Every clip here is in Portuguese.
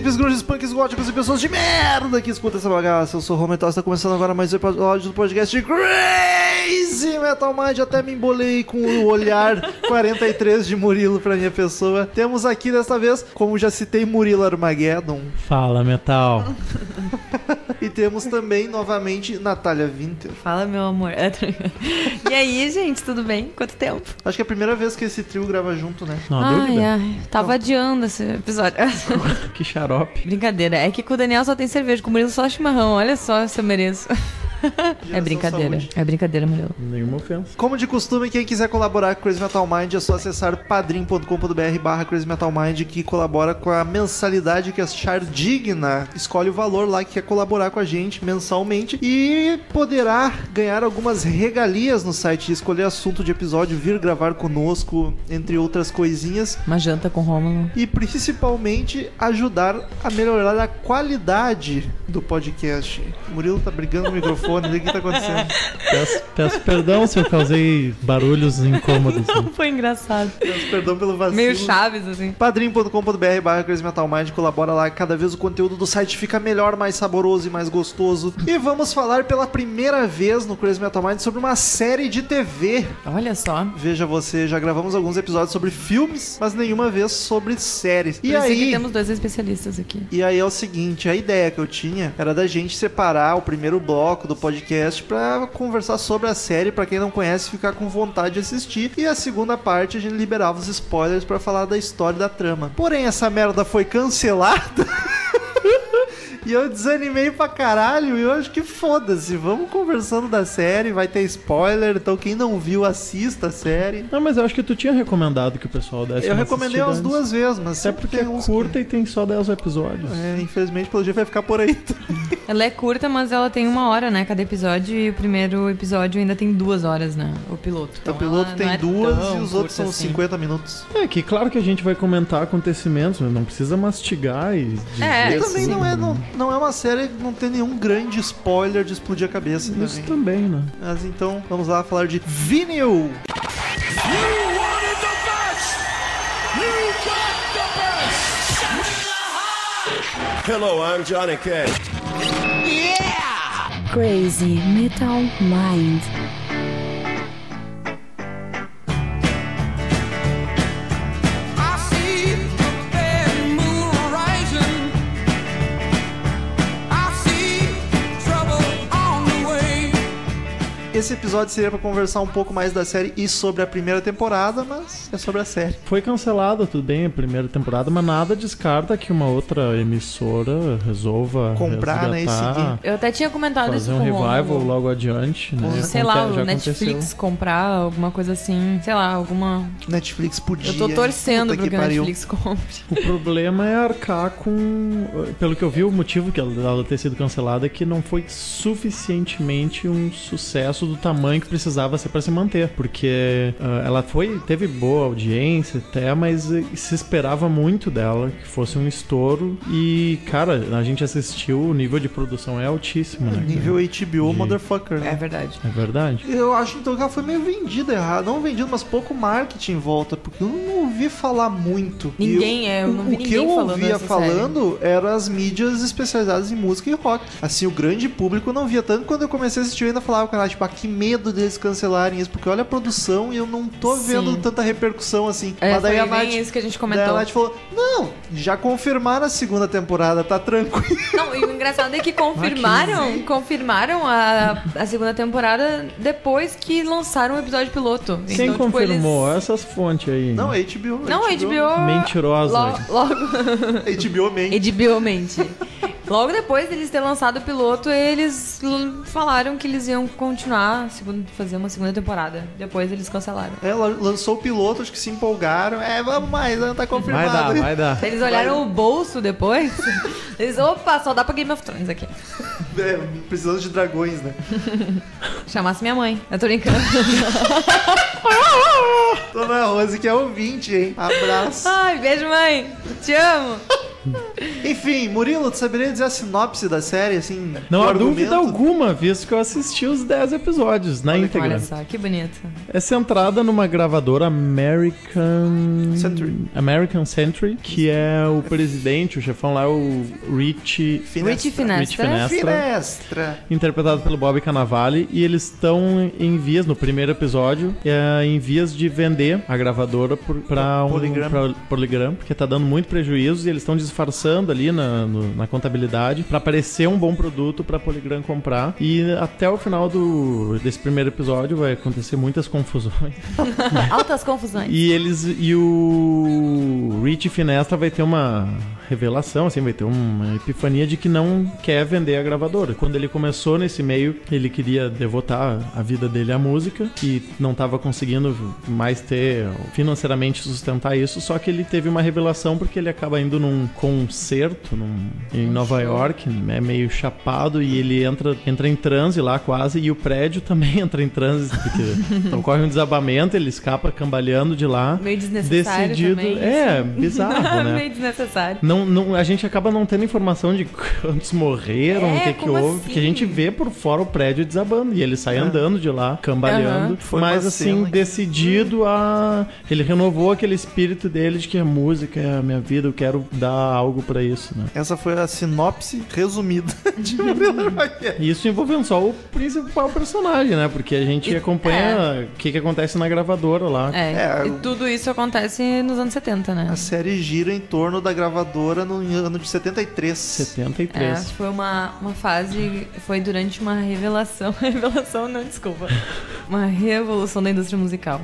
Hippies, grunges, punks, góticos e pessoas de merda que escutam essa bagaça. Eu sou o Rometal, está começando agora mais um episódio do podcast Crazy Metal Mind. Até me embolei com o olhar 43 de Murilo pra minha pessoa. Temos aqui desta vez, como já citei, Murilo Armageddon. Fala, Metal. E temos também, novamente, Natália Winter. Fala, meu amor. É, tá e aí, gente, tudo bem? Quanto tempo? Acho que é a primeira vez que esse trio grava junto, né? Não ai, dúvida. ai, tava adiando esse episódio. Que xarope. brincadeira. É que com o Daniel só tem cerveja, com o Murilo só chimarrão. Olha só se eu mereço. É brincadeira. saúde. É brincadeira, Murilo. Nenhuma ofensa. Como de costume, quem quiser colaborar com o Crazy Metal Mind é só acessar padrim.com.br barra Crazy Metal Mind que colabora com a mensalidade que achar digna. Escolhe o valor lá que quer colaborar com a gente mensalmente e poderá ganhar algumas regalias no site, escolher assunto de episódio, vir gravar conosco, entre outras coisinhas. Uma janta com Rômulo. E principalmente ajudar a melhorar a qualidade do podcast. O Murilo tá brigando no microfone, o que tá acontecendo? Peço, peço perdão se eu causei barulhos incômodos. né? Foi engraçado. Peço Perdão pelo vacilo. Meio chaves, assim. padrim.com.br barra Crazy Metal Mind colabora lá, cada vez o conteúdo do site fica melhor, mais saboroso e mais gostoso. E vamos falar pela primeira vez no Crazy Metal Mind sobre uma série de TV. Olha só. Veja você, já gravamos alguns episódios sobre filmes, mas nenhuma vez sobre séries. E Por que aí, temos dois especialistas aqui. e aí é o seguinte, a ideia que eu tinha era da gente separar o primeiro bloco do podcast pra conversar sobre a série, pra quem não conhece ficar com vontade de assistir, e a segunda parte a gente liberava os spoilers pra falar da história da trama. Porém, essa merda foi cancelada. E eu desanimei pra caralho e eu acho que foda-se. Vamos conversando da série, vai ter spoiler, então quem não viu, assista a série. Não, mas eu acho que tu tinha recomendado que o pessoal desse Eu recomendei antes. duas vezes, mas Até sempre porque é uns que- curta e tem só 10 episódios. É, infelizmente, pelo jeito vai ficar por aí. Ela é curta, mas ela tem uma hora, né? Cada episódio. E o primeiro episódio ainda tem duas horas, né? O piloto. Então o piloto tem é duas e os outros curta são assim. 50 minutos. É que claro que a gente vai comentar acontecimentos, mas não precisa mastigar e dizer É, E Esse também não é, não, não é uma série que não tem nenhum grande spoiler de explodir a cabeça Isso também. também, né? Mas então, vamos lá falar de Vinyl. You wanted the best! You got the best! Hello, I'm Johnny Cash. Crazy Metal Mind. Esse episódio seria pra conversar um pouco mais da série e sobre a primeira temporada, mas é sobre a série. Foi cancelada, tudo bem, a primeira temporada, mas nada descarta que uma outra emissora resolva Comprar, né, e seguir. Eu até tinha comentado fazer isso um com o revival logo adiante, né? Sei lá, o Netflix aconteceu. comprar alguma coisa assim. Sei lá, alguma. Netflix podia. Eu tô torcendo pro que, que o pariu. Netflix compre. O problema é arcar com. Pelo que eu vi, o motivo que ela dela ter sido cancelada é que não foi suficientemente um sucesso do tamanho que precisava ser pra se manter. Porque ah, ela foi. teve boa audiência até, mas eh, se esperava muito dela, que fosse um estouro. E, cara, a gente assistiu, o nível de produção é altíssimo, né? cara? Nível HBO, De- motherfucker. É Né? verdade. É verdade. Eu acho então que ela foi meio vendida errado. Não vendido, mas pouco marketing em volta. Porque eu não ouvi falar muito. Ninguém, é, eu não vi o que eu falando ouvia falando eram as mídias especializadas em música e rock. Assim, o grande público não via tanto. Quando eu comecei a assistir, eu ainda falava, cara, tipo, ah, que medo deles cancelarem isso. Porque olha a produção e eu não tô Sim. vendo tanta repercussão assim. É, mas daí foi a Nath, isso que a gente daí a comentou. Nath falou: Não, já confirmaram a segunda temporada, tá tranquilo. Não, e o engraçado é que confirmaram, confirmaram a, a segunda temporada depois que lançaram o episódio piloto. Quem Então, tipo, confirmou? eles- Essas fontes aí. Não, é HBO. Não, HBO. Mentirosa. Logo, logo, HBO mente. HBO mente. Logo depois deles ter lançado o piloto, eles falaram que eles iam continuar, fazer uma segunda temporada. Depois eles cancelaram. É, lan- lançou o piloto, acho que se empolgaram. É, vamos mais, né? tá confirmado. Vai dar, vai dar. Eles olharam o bolso depois. Eles, opa, só dá pra Game of Thrones aqui. É, precisando de dragões, né? Chamasse minha mãe. Eu tô brincando. Dona Rose, que é ouvinte, hein? Abraço. Ai, beijo, mãe. Te amo. Enfim, Murilo, tu saberia dizer a sinopse da série, assim? Não há dúvida alguma, visto que eu assisti os 10 episódios na íntegra. Olha só, que bonito. É centrada numa gravadora American Century. American Century, que é o presidente, o chefão lá, o Rich Finestra. Rich Finestra. Rich Finestra, Finestra. interpretado pelo Bob Cannavale, e eles estão em vias, no primeiro episódio, é, em vias de vender a gravadora por, pra um Polygram. pra Polygram, porque tá dando muito prejuízo e eles estão disfarçando ali na, no- na contabilidade pra parecer um bom produto pra Polygram comprar. E até o final do, desse primeiro episódio vai acontecer muitas confusões. Altas confusões. E eles e o Rich Finestra vai ter uma revelação, assim, vai ter uma epifania de que não quer vender a gravadora. Quando ele começou nesse meio, ele queria devotar a vida dele à música e não estava conseguindo mais ter financeiramente sustentar isso, só que ele teve uma revelação porque ele acaba indo num concerto num- em Nova York, é meio chapado e ele entra entra em transe lá quase e o prédio também entra em transe porque ocorre um desabamento, ele escapa cambaleando de lá. Meio desnecessário decidido, também. é, bizarro, né? Meio desnecessário. Não, não, a gente acaba não tendo informação de quantos morreram, É, o que, que como houve, assim? porque a gente vê por fora o prédio desabando e ele sai andando de lá, cambaleando. Foi Mas assim, cena que- decidido a. Ele renovou aquele espírito dele de que a música é a minha vida, eu quero dar algo pra isso, né? Essa foi a sinopse resumida de. E isso envolvendo só o principal personagem, né? Porque a gente E- acompanha o que, que acontece na gravadora lá. É, É, e tudo isso acontece nos anos 70, né? A série gira em torno da gravadora no ano de 73. 73. É, foi uma, uma fase, foi durante uma revelação, revelação não, desculpa, uma revolução da indústria musical.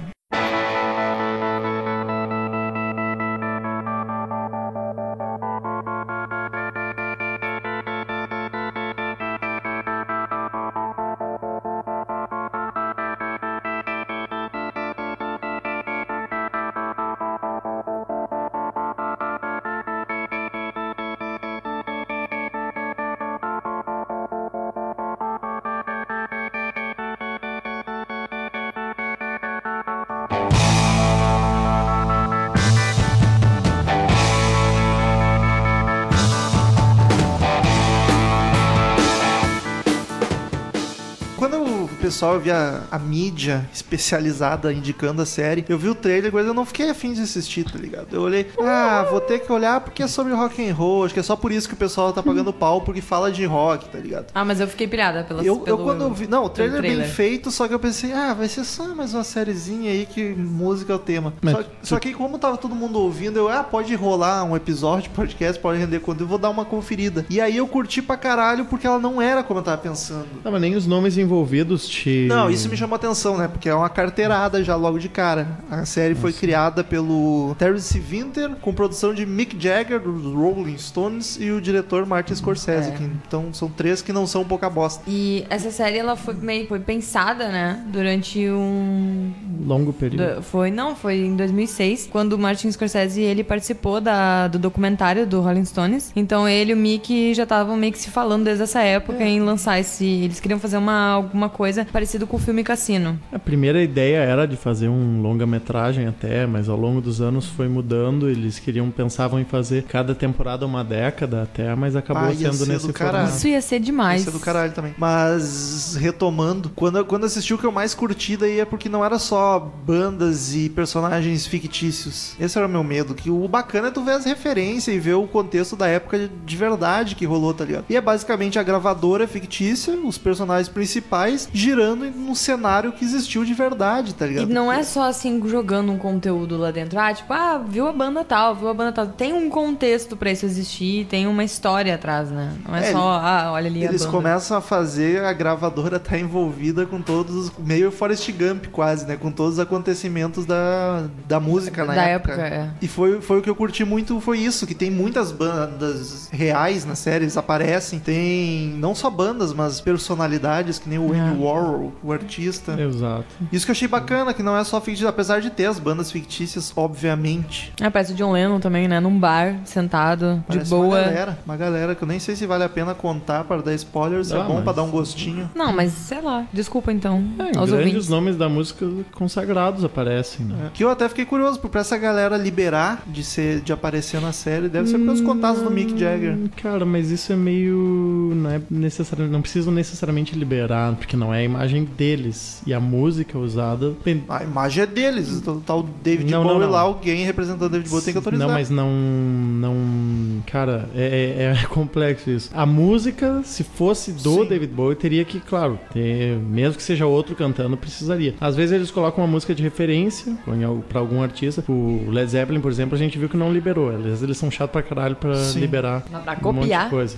Pessoal via a mídia especializada indicando a série, eu vi o trailer, mas eu não fiquei afim de assistir, tá ligado? Eu olhei, ah, vou ter que olhar porque é sobre rock and roll, acho que é só por isso que o pessoal tá pagando pau porque fala de rock, tá ligado? Ah, mas eu fiquei pirada pela, Eu, pelo... eu quando eu vi. Não, o trailer, pelo é bem feito, só que eu pensei, ah, vai ser só mais uma sériezinha aí que música é o tema. Mas Só, tu- só que como tava todo mundo ouvindo, eu, ah, pode rolar um episódio, podcast, pode render quando eu vou dar uma conferida. E aí eu curti pra caralho porque ela não era como eu tava pensando. Não, mas nem os nomes envolvidos Não, isso me chamou atenção, né? Porque é uma carteirada já logo de cara. A série foi criada pelo Terence Winter, com produção de Mick Jagger, dos Rolling Stones, e o diretor Martin Scorsese. É. que- então são três que não são pouca bosta. E essa série, ela foi meio foi pensada, né, durante um... Longo período. do- Foi, não, foi em 2006, quando o Martin Scorsese, ele participou da, do documentário do Rolling Stones. Então ele e o Mick já estavam meio que se falando desde essa época em lançar esse... Eles queriam fazer uma, alguma coisa parecido com o filme Cassino. A primeira ideia era de fazer um longa-metragem até, mas ao longo dos anos foi mudando. Eles queriam, pensavam em fazer cada temporada uma década até, mas acabou Ah, ia sendo ser nesse formato. Isso ia ser demais. Isso é do caralho também. Mas, retomando, quando, eu- quando assisti o que eu mais curti daí é porque não era só bandas e personagens fictícios. Esse era o meu medo. Que o bacana é tu ver as referências e ver o contexto da época de verdade que rolou, tá ligado? E é basicamente a gravadora fictícia, os personagens principais, girando num cenário que existiu de verdade, tá E ligado? não é só assim jogando um conteúdo lá dentro. Ah, tipo, ah, viu a banda tal, viu a banda tal. Tem um contexto pra isso existir, tem uma história atrás, né? Não é, É, só, ah, olha ali a Eles começam a fazer a gravadora tá envolvida com todos os. meio Forrest Gump, quase, né? Com todos os acontecimentos da, da música na Da época. época, é. E foi, foi o que eu curti muito, foi isso, que tem muitas bandas reais na série, eles aparecem. Tem não só bandas, mas personalidades, que nem o Andy É. Warhol, o artista. Exato. Isso que eu achei bacana, que não é só fictício, apesar de ter as bandas fictícias, obviamente. Ah, parece o John Lennon também, né? Num bar, sentado, Parece de boa. Uma galera, uma galera que eu nem sei se vale a pena contar para dar spoilers, é Ah, bom mas- pra dar um gostinho. Não, mas sei lá. Desculpa então É, aos grandes ouvintes. nomes da música consagrados aparecem, né? Que eu até fiquei curioso, porque pra essa galera liberar de ser de aparecer na série, deve ser pelos contatos do Mick Jagger. Hum, Cara, mas isso é meio. Não é necessariamente. Não precisam necessariamente liberar, porque não é a imagem deles. E a música usada. A imagem é deles. Então, tá o David Não, não, Bowie não. lá, alguém representando o David Bowie tem que autorizar. Não, mas não. Não. Cara, é, é- é complexo isso. A música, se fosse do Sim. David Bowie, teria que, claro, ter. Mesmo que seja outro cantando, precisaria. Às vezes eles colocam uma música de referência pra algum artista. O Led Zeppelin, por exemplo, a gente viu que não liberou. Às vezes eles são chatos pra caralho pra Sim. liberar. Mas pra um monte de copiar. coisa.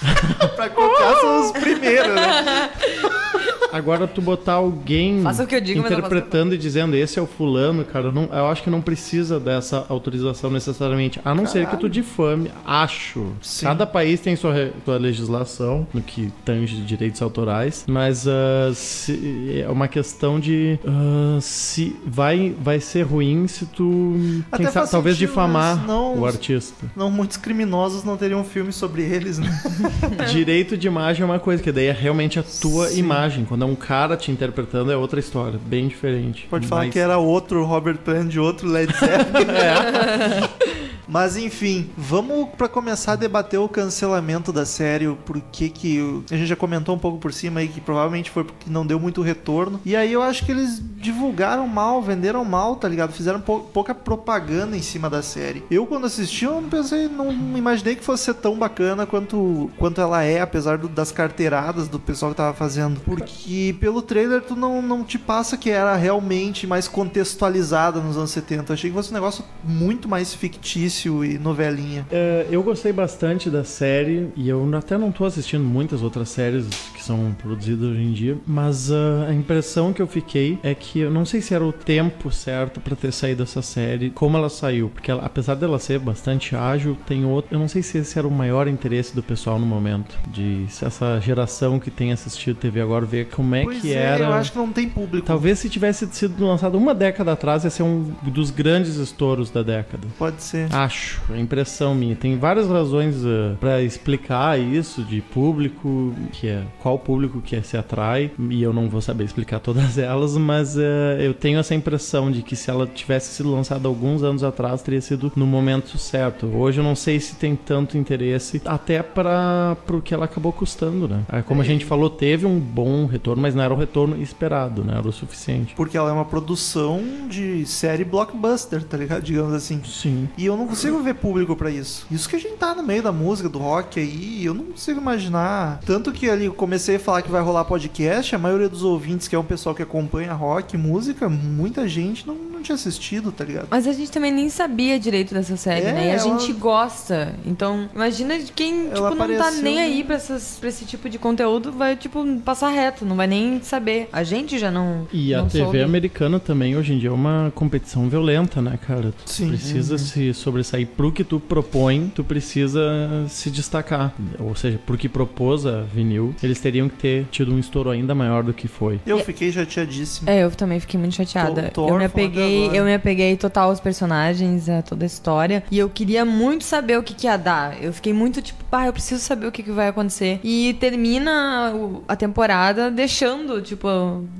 pra copiar são os primeiros, né? Agora, tu botar alguém Faça o que eu digo, mas não faça o que eu interpretando e dizendo esse é o fulano, cara, eu não, eu acho que não precisa dessa autorização necessariamente. A não ser que tu difame, acho. Sim. Cada país tem sua, sua legislação no que tange direitos autorais, mas ah, se- é uma questão de ah, se vai, vai ser ruim se tu Até sabe, talvez sentido, difamar não- o artista. Não, muitos criminosos não teriam filme sobre eles, né? Direito de imagem é uma coisa, que daí é realmente a tua Sim. imagem. Quando é um cara te interpretando, é outra história, bem diferente. Pode falar Mas- que era outro Robert Plant de outro Led Zeppelin. Mas enfim, vamos pra começar a debater o cancelamento da série, porquê que o- a gente já comentou um pouco por cima aí que provavelmente foi porque não deu muito retorno. E aí eu acho que eles divulgaram mal, venderam mal, tá ligado? Fizeram pou- pouca propaganda em cima da série. Eu quando assisti, eu não pensei, não imaginei que fosse ser tão bacana quanto quanto ela é, apesar do- das carteiradas do pessoal que tava fazendo. Porque pelo trailer tu não, não te passa que era realmente mais contextualizada nos anos 70. Eu achei que fosse um negócio muito mais fictício e novelinha. É, eu gostei bastante da série e eu até não tô assistindo muitas outras séries são produzidas hoje em dia, mas ah, a impressão que eu fiquei é que eu não sei se era o tempo certo pra ter saído essa série, como ela saiu, porque ela- apesar dela ser bastante ágil, tem outro, eu não sei se esse era o maior interesse do pessoal no momento, de se essa geração que tem assistido TV agora ver como é pois que é, era. eu acho que não tem público. Talvez se tivesse sido lançado uma década atrás, ia ser um dos grandes estouros da década. Pode ser. Acho, é impressão minha. Tem várias razões uh, para explicar isso de público, que é qual público que se atrai, e eu não vou saber explicar todas elas, mas uh, eu tenho essa impressão de que se ela tivesse sido lançada alguns anos atrás, teria sido no momento certo. Hoje eu não sei se tem tanto interesse, até para o que ela acabou custando, né? Ah, Como a gente falou, teve um bom retorno, mas não era o retorno esperado, né? Era o suficiente. Porque ela é uma produção de série blockbuster, tá ligado? Digamos assim. Sim. E eu não consigo ver público pra isso. Isso que a gente tá no meio da música, do rock aí, eu não consigo imaginar. Tanto que ali eu comecei a falar que vai rolar podcast, a maioria dos ouvintes, que é um pessoal que acompanha rock, música, muita gente não, não tinha assistido, tá ligado? Mas a gente também nem sabia direito dessa série, É, né? E a ela- gente gosta. Então, imagina de quem, Ela tipo, não tá nem aí pra, essas, pra esse tipo de conteúdo, vai, tipo, passar reto, não vai nem saber. A gente já não. E a não TV soube. americana também hoje em dia é uma competição violenta, né, cara? Tu Sim. precisa se sobressair pro que tu propõe, tu precisa se destacar. Ou seja, pro que propôs a vinil, eles teriam que ter tido um estouro ainda maior do que foi. Eu fiquei chateadíssimo. É, eu também fiquei muito chateada. Tô- tô eu me apeguei, eu me apeguei total aos personagens, a toda a história. E eu queria muito saber o que, que ia dar. Eu fiquei muito tipo, pá, eu preciso saber o que, que vai acontecer. E termina a temporada deixando, tipo,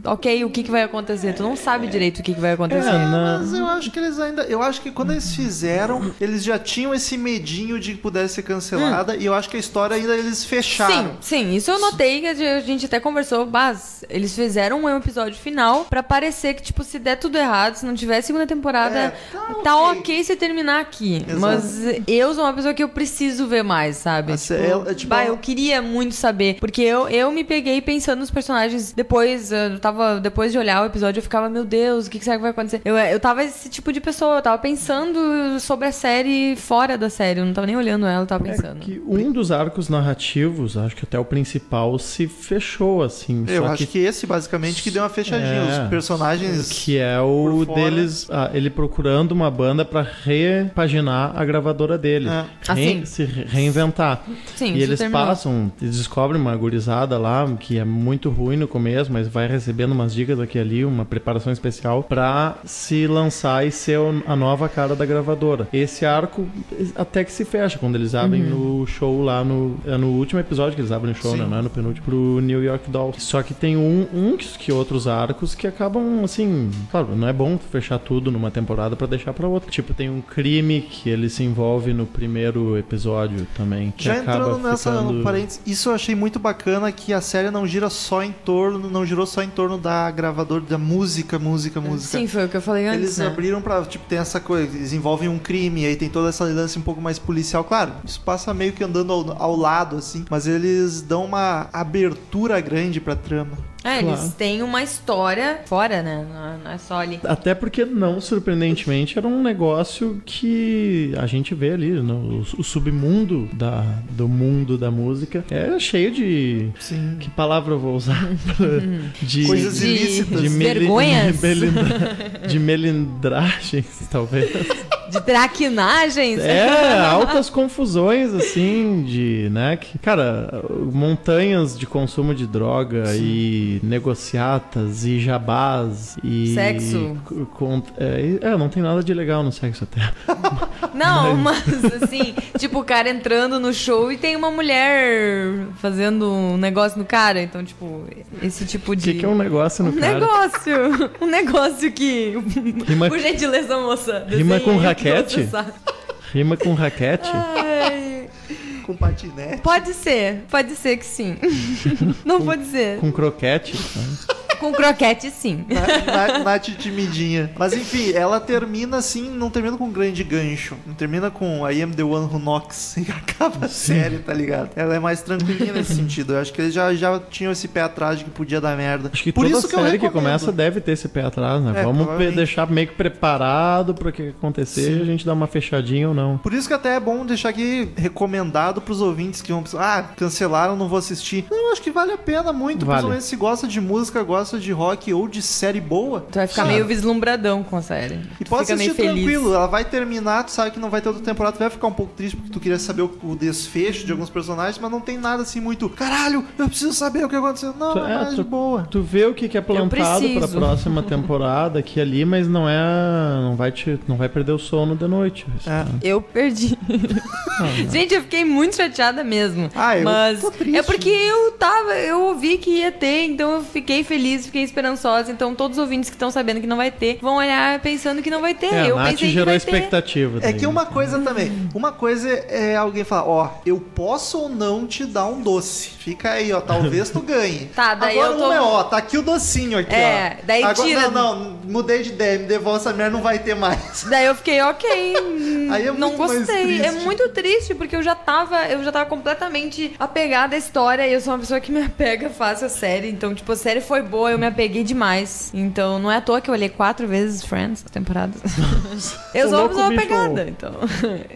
ok, o que, que vai acontecer? Tu não sabe direito o que, que vai acontecer. É, Mas eu acho que eles ainda. Eu acho que quando eles fizeram, eles já tinham esse medinho de que pudesse ser cancelada. E eu acho que a história ainda eles fecharam. Sim, sim, isso eu notei a gente até conversou, mas eles fizeram um episódio final pra parecer que, tipo, se der tudo errado, se não tiver segunda temporada, É, tá tá ok. ok se terminar aqui. Exato. Mas eu sou uma pessoa que eu preciso ver mais, sabe? Mas é- é tipo- bah, eu queria muito saber, porque eu, eu me peguei pensando nos personagens depois, eu tava, depois de olhar o episódio, eu ficava, meu Deus, o que, que será que vai acontecer? Eu, eu tava esse tipo de pessoa, eu tava pensando sobre a série fora da série, eu não tava nem olhando ela, eu tava pensando. Que um dos arcos narrativos, acho que até o principal, se fechou, assim. Eu só acho que... esse, basicamente, que deu uma fechadinha. É. Os personagens. Que é o deles, ah, ele procurando uma banda pra repaginar a gravadora dele. É. Re- Assim. se re- reinventar. Sim, e eles terminou. passam, eles descobrem uma gurizada lá, que é muito ruim no começo, mas vai recebendo umas dicas aqui e ali, uma preparação especial pra se lançar e ser a nova cara da gravadora. Esse arco até que se fecha, quando eles abrem Uhum. o show lá no. É no último episódio que eles abrem o show, Sim. né? Não é no penúltimo. Pro, New York Dolphins. Só que tem um, um que, outros arcos que acabam, assim, claro, não é bom fechar tudo numa temporada pra deixar pra outra. Tipo, tem um crime que ele se envolve no primeiro episódio também. Que Já acaba entrando nessa ficando... parênteses, isso eu achei muito bacana que a série não gira só em torno, não girou só em torno da gravadora da música, música, música. Sim, foi o que eu falei antes, Eles né? abriram pra, tipo, tem essa coisa, eles envolvem um crime, aí tem toda essa lance um pouco mais policial. Claro, isso passa meio que andando ao, ao lado, assim, mas eles dão uma abertura grande pra trama. É, Claro. eles têm uma história fora, né? Não- Não é só ali. Até porque, não surpreendentemente, era um negócio que a gente vê ali, no, o, o submundo da, do mundo da música. É cheio de. Sim. Que palavra eu vou usar? de, Coisas De- ilícitas. de meli- vergonhas. de melindra- de melindragens, talvez. De traquinagens. É, altas confusões, assim, de, né, que, cara, montanhas de consumo de droga e negociatas e jabás e... Sexo. c- con- é, é, não tem nada de legal no sexo até. Não, mas assim, tipo, o cara entrando no show e tem uma mulher fazendo um negócio no cara. Então, tipo, esse tipo O de. que, que é um negócio no Um cara? negócio! Um negócio que. Rima- Por gentileza, moça. Rima com o raquete? Rima com raquete? Ai, Com patinete. Pode ser, pode ser que sim. Não pode ser. Com croquete? Com croquete, sim. Na- na- Nath timidinha. Mas enfim, ela termina assim, não termina com um grande gancho. Não termina com I am the one who knocks e acaba a série, tá ligado? Ela é mais tranquilinha nesse sentido. Eu acho que eles já, já tinham esse pé atrás de que podia dar merda. Acho que Por toda isso que série que começa deve ter esse pé atrás, né? É, Vamos deixar meio que preparado para o que acontecer e a gente dar uma fechadinha ou não. Por isso que até é bom deixar aqui recomendado pros ouvintes que vão pensar, ah, cancelaram, não vou assistir. Não, eu acho que vale a pena muito, Vale. principalmente se gosta de música, gosta de rock ou de série boa. Tu vai ficar Sim. meio vislumbradão com a série. E Tu pode fica meio assistir feliz. tranquilo, ela vai terminar, tu sabe que não vai ter outra temporada, tu vai ficar um pouco triste porque tu queria saber o, o desfecho de alguns personagens, mas não tem nada assim muito, caralho, eu preciso saber o que aconteceu. Não, Tu- é é, mais tu- de boa. Tu vê o que, que é plantado pra próxima temporada aqui e ali, mas não é. Não vai, te, não vai perder o sono de noite. É. né? Eu perdi. Gente, eu fiquei muito chateada mesmo. Ah, eu Mas tô triste. é porque eu tava, eu ouvi que ia ter, então eu fiquei feliz, fiquei esperançosa. Então todos os ouvintes que estão sabendo que não vai ter vão olhar pensando que não vai ter. É, eu a Nath pensei que gerou vai ter. expectativa. É daí. que uma coisa também, uma coisa é alguém falar, ó, eu posso ou não te dar um doce. Fica aí, ó, talvez tu ganhe. Tá, daí Agora eu tô- uma é, ó, tá aqui o docinho aqui, É, ó. daí Agora, tira- Não, não, mudei de ideia, me devolve essa merda, não vai ter mais. Daí eu fiquei, ok. Aí é não muito mais gostei. É muito triste, porque eu já tava. Eu já tava completamente apegada à história. E eu sou uma pessoa que me apega fácil à série. Então, tipo, a série foi boa, eu me apeguei demais. Então, não é à toa que eu olhei quatro vezes Friends na temporada. eu sou uma pessoa apegada, então.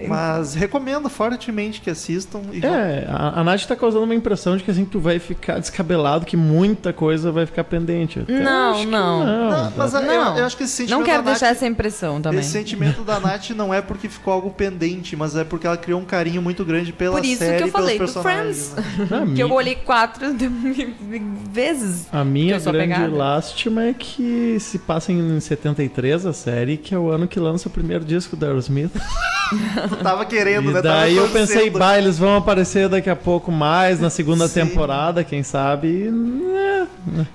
Mas recomendo fortemente que assistam. E É, a, a Nath tá causando uma impressão de que assim tu vai ficar descabelado, que muita coisa vai ficar pendente. Até Não, que não. Não, mas eu- Não. eu, acho que esse sentimento Não quero da Nath, deixar essa impressão também. Esse sentimento da Nath não é porque ficou algo pendente, mas é porque ela criou um carinho muito grande pela Por isso série que eu pelos falei do personagens. Friends. né? A Que eu olhei quatro vezes. A minha eu sou grande apegada. lástima é que se passa em 73 a série, que é o ano que lança o primeiro disco da Aerosmith. Tava querendo, E né? Tava daí eu pensei, bah, eles vão aparecer daqui a pouco mais na segunda Sim. temporada, quem sabe. e, né,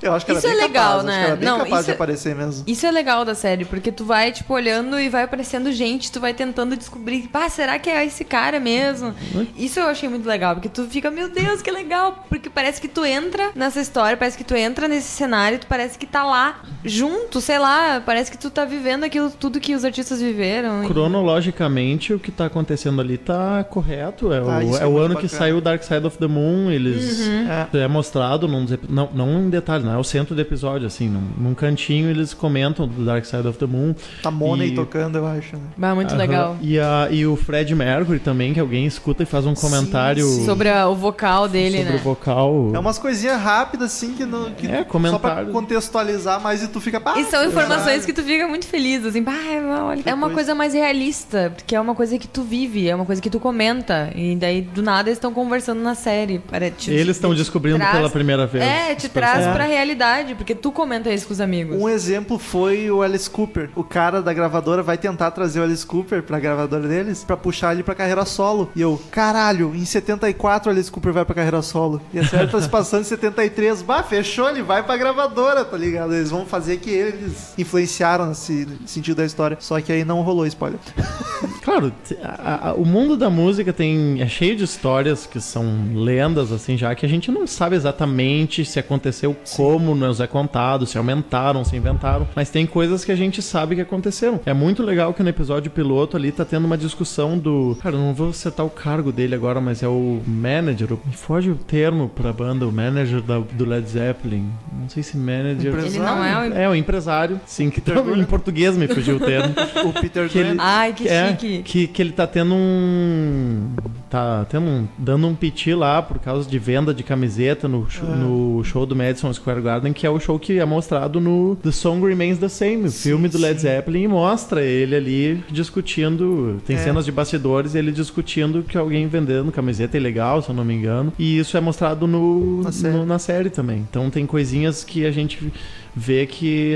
Eu acho que era Isso bem é legal, capaz, acho né? que era bem Não, capaz isso de é- aparecer mesmo. Isso é legal da série, porque tu vai, tipo, olhando e vai aparecendo gente, tu vai tentando descobrir, pá, será que é esse cara mesmo? Isso eu achei muito legal, porque tu fica, meu Deus, que legal, porque parece que tu entra nessa história, parece que tu entra nesse cenário, tu parece que tá lá, junto, sei lá, parece que tu tá vivendo aquilo tudo que os artistas viveram. Cronologicamente, o que tá acontecendo ali tá correto. É, Ah, o, isso é é o ano que bacana. saiu Dark Side of the Moon. Eles. É. É mostrado num não, não em detalhe, não é o centro do episódio, assim, num, num cantinho eles comentam do Dark Side of the Moon. Tá Money E- tocando, eu acho. Né? Bah, muito Aham. legal. E, a, e o Fred Mercury também, que alguém escuta e faz um comentário sim. Sobre a- o vocal dele, sobre né? o vocal. É umas coisinhas rápidas, assim, que, não, que É, só pra comentário. contextualizar mais e tu fica... "Ah, E são informações caralho." que tu fica muito feliz, assim, pá, olha. É uma coisa. coisa mais realista, porque é uma coisa que tu vive, é uma coisa que tu comenta. E daí, do nada, eles estão conversando na série. Para, te- Eles estão descobrindo traz- pela primeira vez. É, te traz É. pra realidade, porque tu comenta isso com os amigos. Um exemplo foi o Alice Cooper. O cara da gravadora vai tentar trazer o Alice Cooper pra gravadora deles pra puxar ele pra carreira solo. E eu, caralho, em 74 o Alice Cooper vai pra carreira solo. E a série tá se passando em 73. Bah, fechou, ele vai pra gravadora, tá ligado? Eles vão fazer que eles influenciaram nesse sentido da história. Só que aí não rolou spoiler. Claro, a- a- o mundo da música tem é cheio de histórias que são lendas, assim, já que a gente não sabe exatamente se aconteceu como nos é contado, se aumentaram, se inventaram, mas tem coisas que a gente sabe que aconteceram. É muito legal que no episódio piloto ali tá tendo uma discussão do. Cara, não vou citar o cargo dele agora, mas é o manager, me foge o termo pra banda, o manager da- do Led Zeppelin. Não sei se manager. Empre- Ele não é o. É, o empresário, sim, que tá, em português me fugiu o termo. O Peter Que ele-. Ai, que É, chique. que, que ele tá tendo um. Tá tendo um. dando um piti lá por causa de venda de camiseta no, show- no show do Madison Square Garden, que é o show que é mostrado no The Song Remains the Same, o filme do Led Zeppelin, e mostra ele ali discutindo. Tem É. cenas de bastidores, ele discutindo que alguém vendendo camiseta é ilegal, se eu não me engano. E isso é mostrado no, Na série. no- na série também. Então tem coisinhas que a gente vê que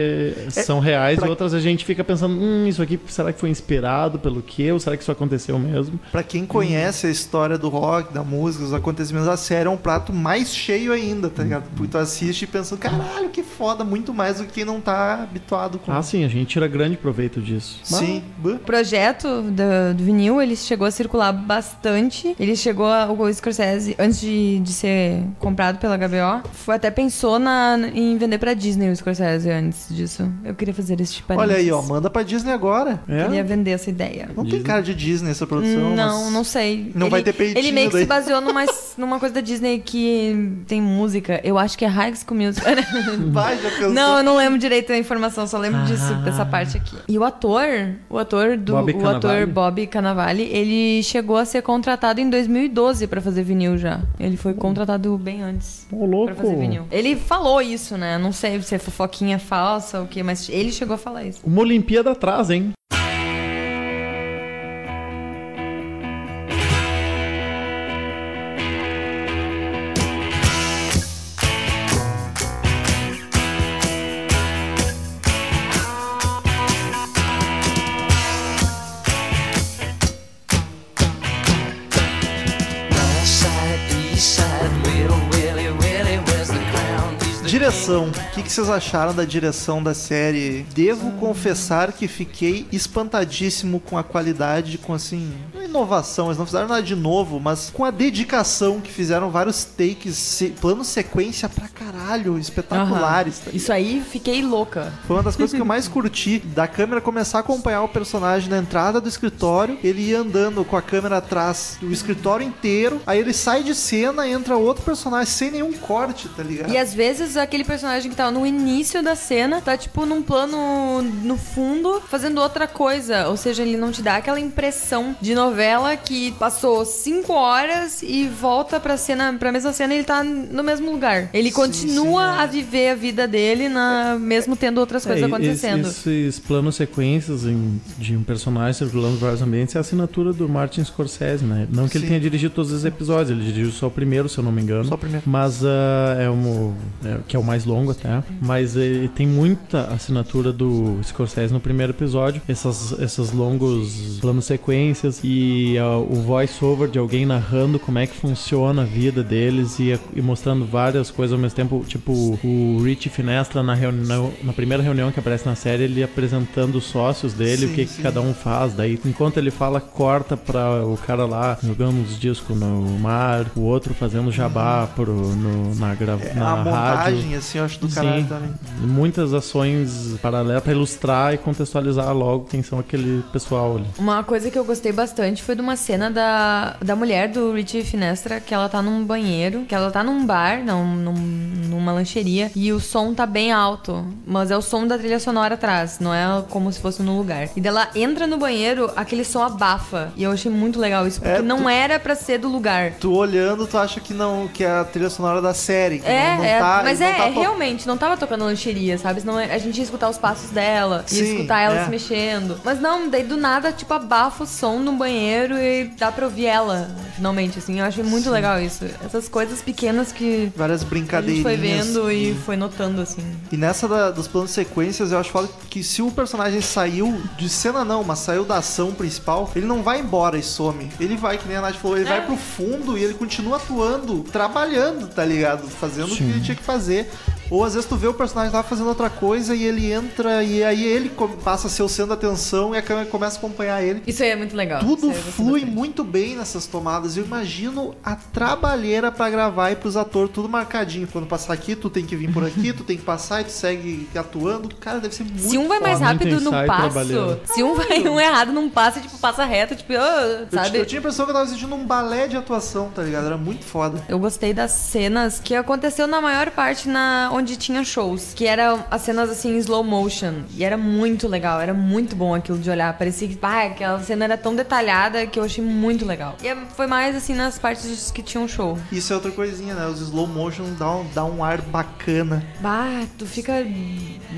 eh, são reais, pra- outras a gente fica pensando, hum, isso aqui será que foi inspirado pelo quê? Ou será que isso aconteceu mesmo? Pra quem conhece a história do rock, da música, os acontecimentos da série, é um prato mais cheio ainda, tá ligado? Porque tu assiste e pensa, caralho, que foda, muito mais do que quem não tá habituado com. Ah, sim, a gente tira grande proveito disso. Sim. Bah. O projeto do, do vinil, ele chegou a circular bastante. Ele chegou a, o Scorsese, antes de, de ser comprado pela HBO, foi, até pensou na, em vender pra Disney o Scorsese antes disso. Eu queria fazer esse tipo Olha aí, ó, manda pra Disney agora. É? Queria vender essa ideia. Não tem Disney. cara de Disney essa produção. Não, mas- não sei. Não ele, vai ter peitinho Ele meio que daí. se baseou numa, numa coisa da Disney que tem música. Eu acho que é High School Musical. Vai, já pensou. Não, eu não lembro direito da informação, só lembro disso, Ah. dessa parte aqui. E o ator, o ator do Bob o Cannavale? ator Bob Cannavale, ele chegou a ser contratado em 2012 pra fazer vinil já. Ele foi contratado bem antes. Ô, louco. Pra fazer vinil. Ele falou isso, né? Não sei se é fofoquinha falsa o que, mas ele chegou a falar isso. Uma Olimpíada atrás, hein? Que, que vocês acharam da direção da série? Devo confessar que fiquei espantadíssimo com a qualidade, com assim, inovação, eles não fizeram nada de novo, mas com a dedicação que fizeram vários takes, plano sequência pra caralho, espetaculares. tá Isso aí, fiquei louca. Foi uma das coisas que eu mais curti da câmera começar a acompanhar o personagem na entrada do escritório, ele ia andando com a câmera atrás do escritório inteiro, aí ele sai de cena, entra outro personagem sem nenhum corte, tá ligado? E às vezes aquele personagem que tá no início da cena tá tipo num plano no fundo fazendo outra coisa. Ou seja, ele não te dá aquela impressão de novela que passou cinco horas e volta pra cena, pra mesma cena e ele tá no mesmo lugar. Ele Sim, continua sim, é. a viver a vida dele na, mesmo tendo outras coisas É, acontecendo. Esses, esses planos sequências em- de um personagem circulando vários ambientes é a assinatura do Martin Scorsese, né? Não que ele Sim. tenha dirigido todos os episódios, ele dirigiu só o primeiro, se eu não me engano. Só o primeiro. Mas ah, é um. é- que é o mais longo até. Mas ele tem muita assinatura do Scorsese no primeiro episódio. Essas, esses longos planos sequências e ah, o voice-over de alguém narrando como é que funciona a vida deles e, e mostrando várias coisas ao mesmo tempo. Tipo, o Rich Finestra na, reunião, na primeira reunião que aparece na série, ele apresentando os sócios dele, o Sim, que, que sim. cada um faz. Daí, enquanto ele fala, corta pra o cara lá jogando os discos no mar, o outro fazendo jabá pro, no, na, grava, É, na a rádio. montagem, assim, eu acho do caralho também. Muitas ações paralelas pra ilustrar e contextualizar logo quem são aquele pessoal ali. Uma coisa que eu gostei bastante foi de uma cena da, da mulher do Richie Finestra, que ela tá num banheiro, que ela tá num bar, não, num- numa lancheria, e o som tá bem alto, mas é o som da trilha sonora atrás, não é como se fosse no lugar. E dela entra no banheiro, aquele som abafa, e eu achei muito legal isso, porque É, não tu- era pra ser do lugar. Tu olhando, tu acha que não, que é a trilha sonora da série. que É, não, não é, tá, mas é, tá to- realmente, não tava tocando lancheria, sabe? Senão a gente ia escutar os passos dela, ia Sim, escutar ela é. se mexendo. Mas não, daí do nada, tipo, abafa o som no banheiro e dá pra ouvir ela, finalmente, assim. Eu achei muito legal isso. Essas coisas pequenas que Várias a gente brincadeirinhas. foi vendo e foi notando, assim. E nessa da- dos planos de sequências, eu acho foda que se o personagem saiu de cena não, mas saiu da ação principal, ele não vai embora e some. Ele vai, que nem a Nath falou, ele É. vai pro fundo e ele continua atuando, trabalhando, tá ligado? Fazendo o que ele tinha que fazer. Ou às vezes tu vê o personagem lá fazendo outra coisa e ele entra e aí ele passa a ser o centro da atenção e a câmera começa a acompanhar ele. Isso aí é muito legal. Tudo eu flui muito bem nessas tomadas. Eu imagino a trabalheira pra gravar e pros atores tudo marcadinho. Quando passar aqui, tu tem que vir por aqui, tu tem que passar e tu segue atuando. Cara, deve ser muito Se um vai mais rápido no passo, se um vai um errado num passo, tipo, passa reto, tipo, Eu, ti- sabe? eu tinha a impressão que eu tava assistindo um balé de atuação, tá ligado? Era muito foda. Eu gostei das cenas que aconteceu na maior parte na onde tinha shows, que eram as cenas assim em slow motion, e era muito legal, era muito bom aquilo de olhar, parecia que ah, aquela cena era tão detalhada que eu achei muito legal. E é- foi mais assim nas partes que tinham show. Isso é outra coisinha, né? Os slow motion dá um, dá um ar bacana. Bah, tu fica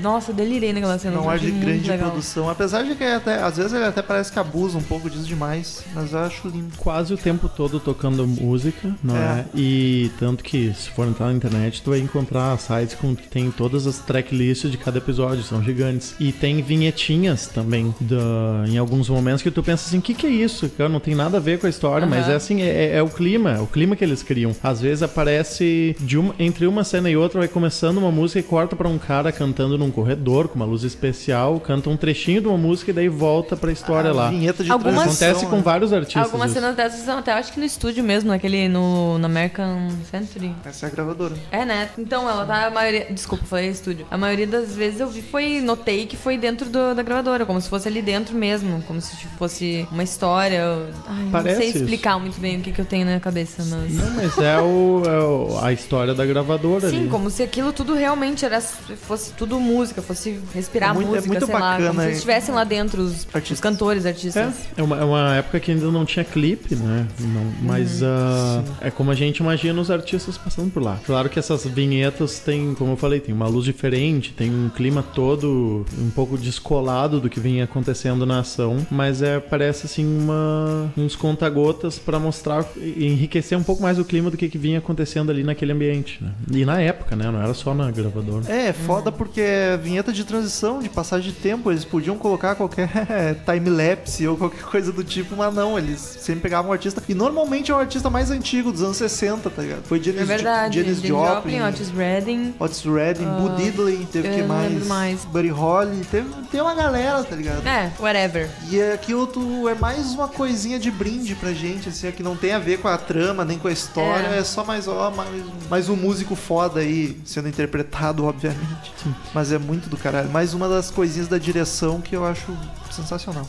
nossa, delirei naquela cena. Dá um ar de grande legal. produção. Apesar de que até, às vezes ele até parece que abusa um pouco disso demais. Mas eu acho lindo. Quase o tempo todo tocando música, não É. é? E tanto que se for entrar na internet, tu vai encontrar sites com que tem todas as tracklists de cada episódio, são gigantes. E tem vinhetinhas também da, em alguns momentos que tu pensa assim, o que, que é isso? Cara, não tem nada a ver com a história, mas Aham. é assim, é, é o clima, é o clima que eles criam. Às vezes aparece de uma, entre uma cena e outra, vai começando uma música e corta pra um cara cantando num corredor com uma luz especial, canta um trechinho de uma música e daí volta pra história lá. Vinheta de Algumas- Acontece com né? vários artistas. Algumas isso. cenas dessas são até, acho que no estúdio mesmo, naquele, no, no American Century. Essa é a gravadora. É, né? Então, ela tá maioria. Desculpa, falei estúdio. A maioria das vezes eu vi, foi. Notei que foi dentro do- da gravadora, como se fosse ali dentro mesmo. Como se tipo, fosse uma história. Ai, não Parece sei isso. explicar muito bem o que, que eu tenho na cabeça, mas. Não, mas é, o, é o- a história da gravadora Sim, ali. como se aquilo tudo realmente era, fosse tudo música, fosse respirar É muito- é música, muito sei lá. bacana, Como se é. eles estivessem lá dentro, os, Artistas. os cantores, É, artistas. é uma, é uma época que ainda não tinha clipe, né? Não, mas ah, é como a gente imagina os artistas passando por lá. Claro que essas vinhetas têm, como eu falei, tem uma luz diferente, tem um clima todo um pouco descolado do que vinha acontecendo na ação, mas é parece assim uma, uns conta-gotas pra mostrar e enriquecer um pouco mais o clima do que, que vinha acontecendo ali naquele ambiente, né? E na época, né? Não era só na gravadora. É, é foda porque é vinheta de transição, de passagem de tempo. Eles podiam colocar qualquer time-lapse ou qualquer coisa do tipo, mas não, eles sempre pegavam um artista. E normalmente é o artista mais antigo, dos anos 60, tá ligado? Foi Janis, É verdade. Janis Janis Joplin, Otis Redding. Otis Redding, Ah, Boo Diddley, teve que mais? mais. Buddy Holly, teve, tem uma galera, tá ligado? É, whatever. E aqui outro é mais uma coisinha de brinde pra gente, assim, que não tem a ver com a trama, nem com a história, é, É. só mais, ó, mais, mais um músico foda aí, sendo interpretado, obviamente. Mas é muito do caralho. Mais uma das coisinhas da direção que eu acho sensacional.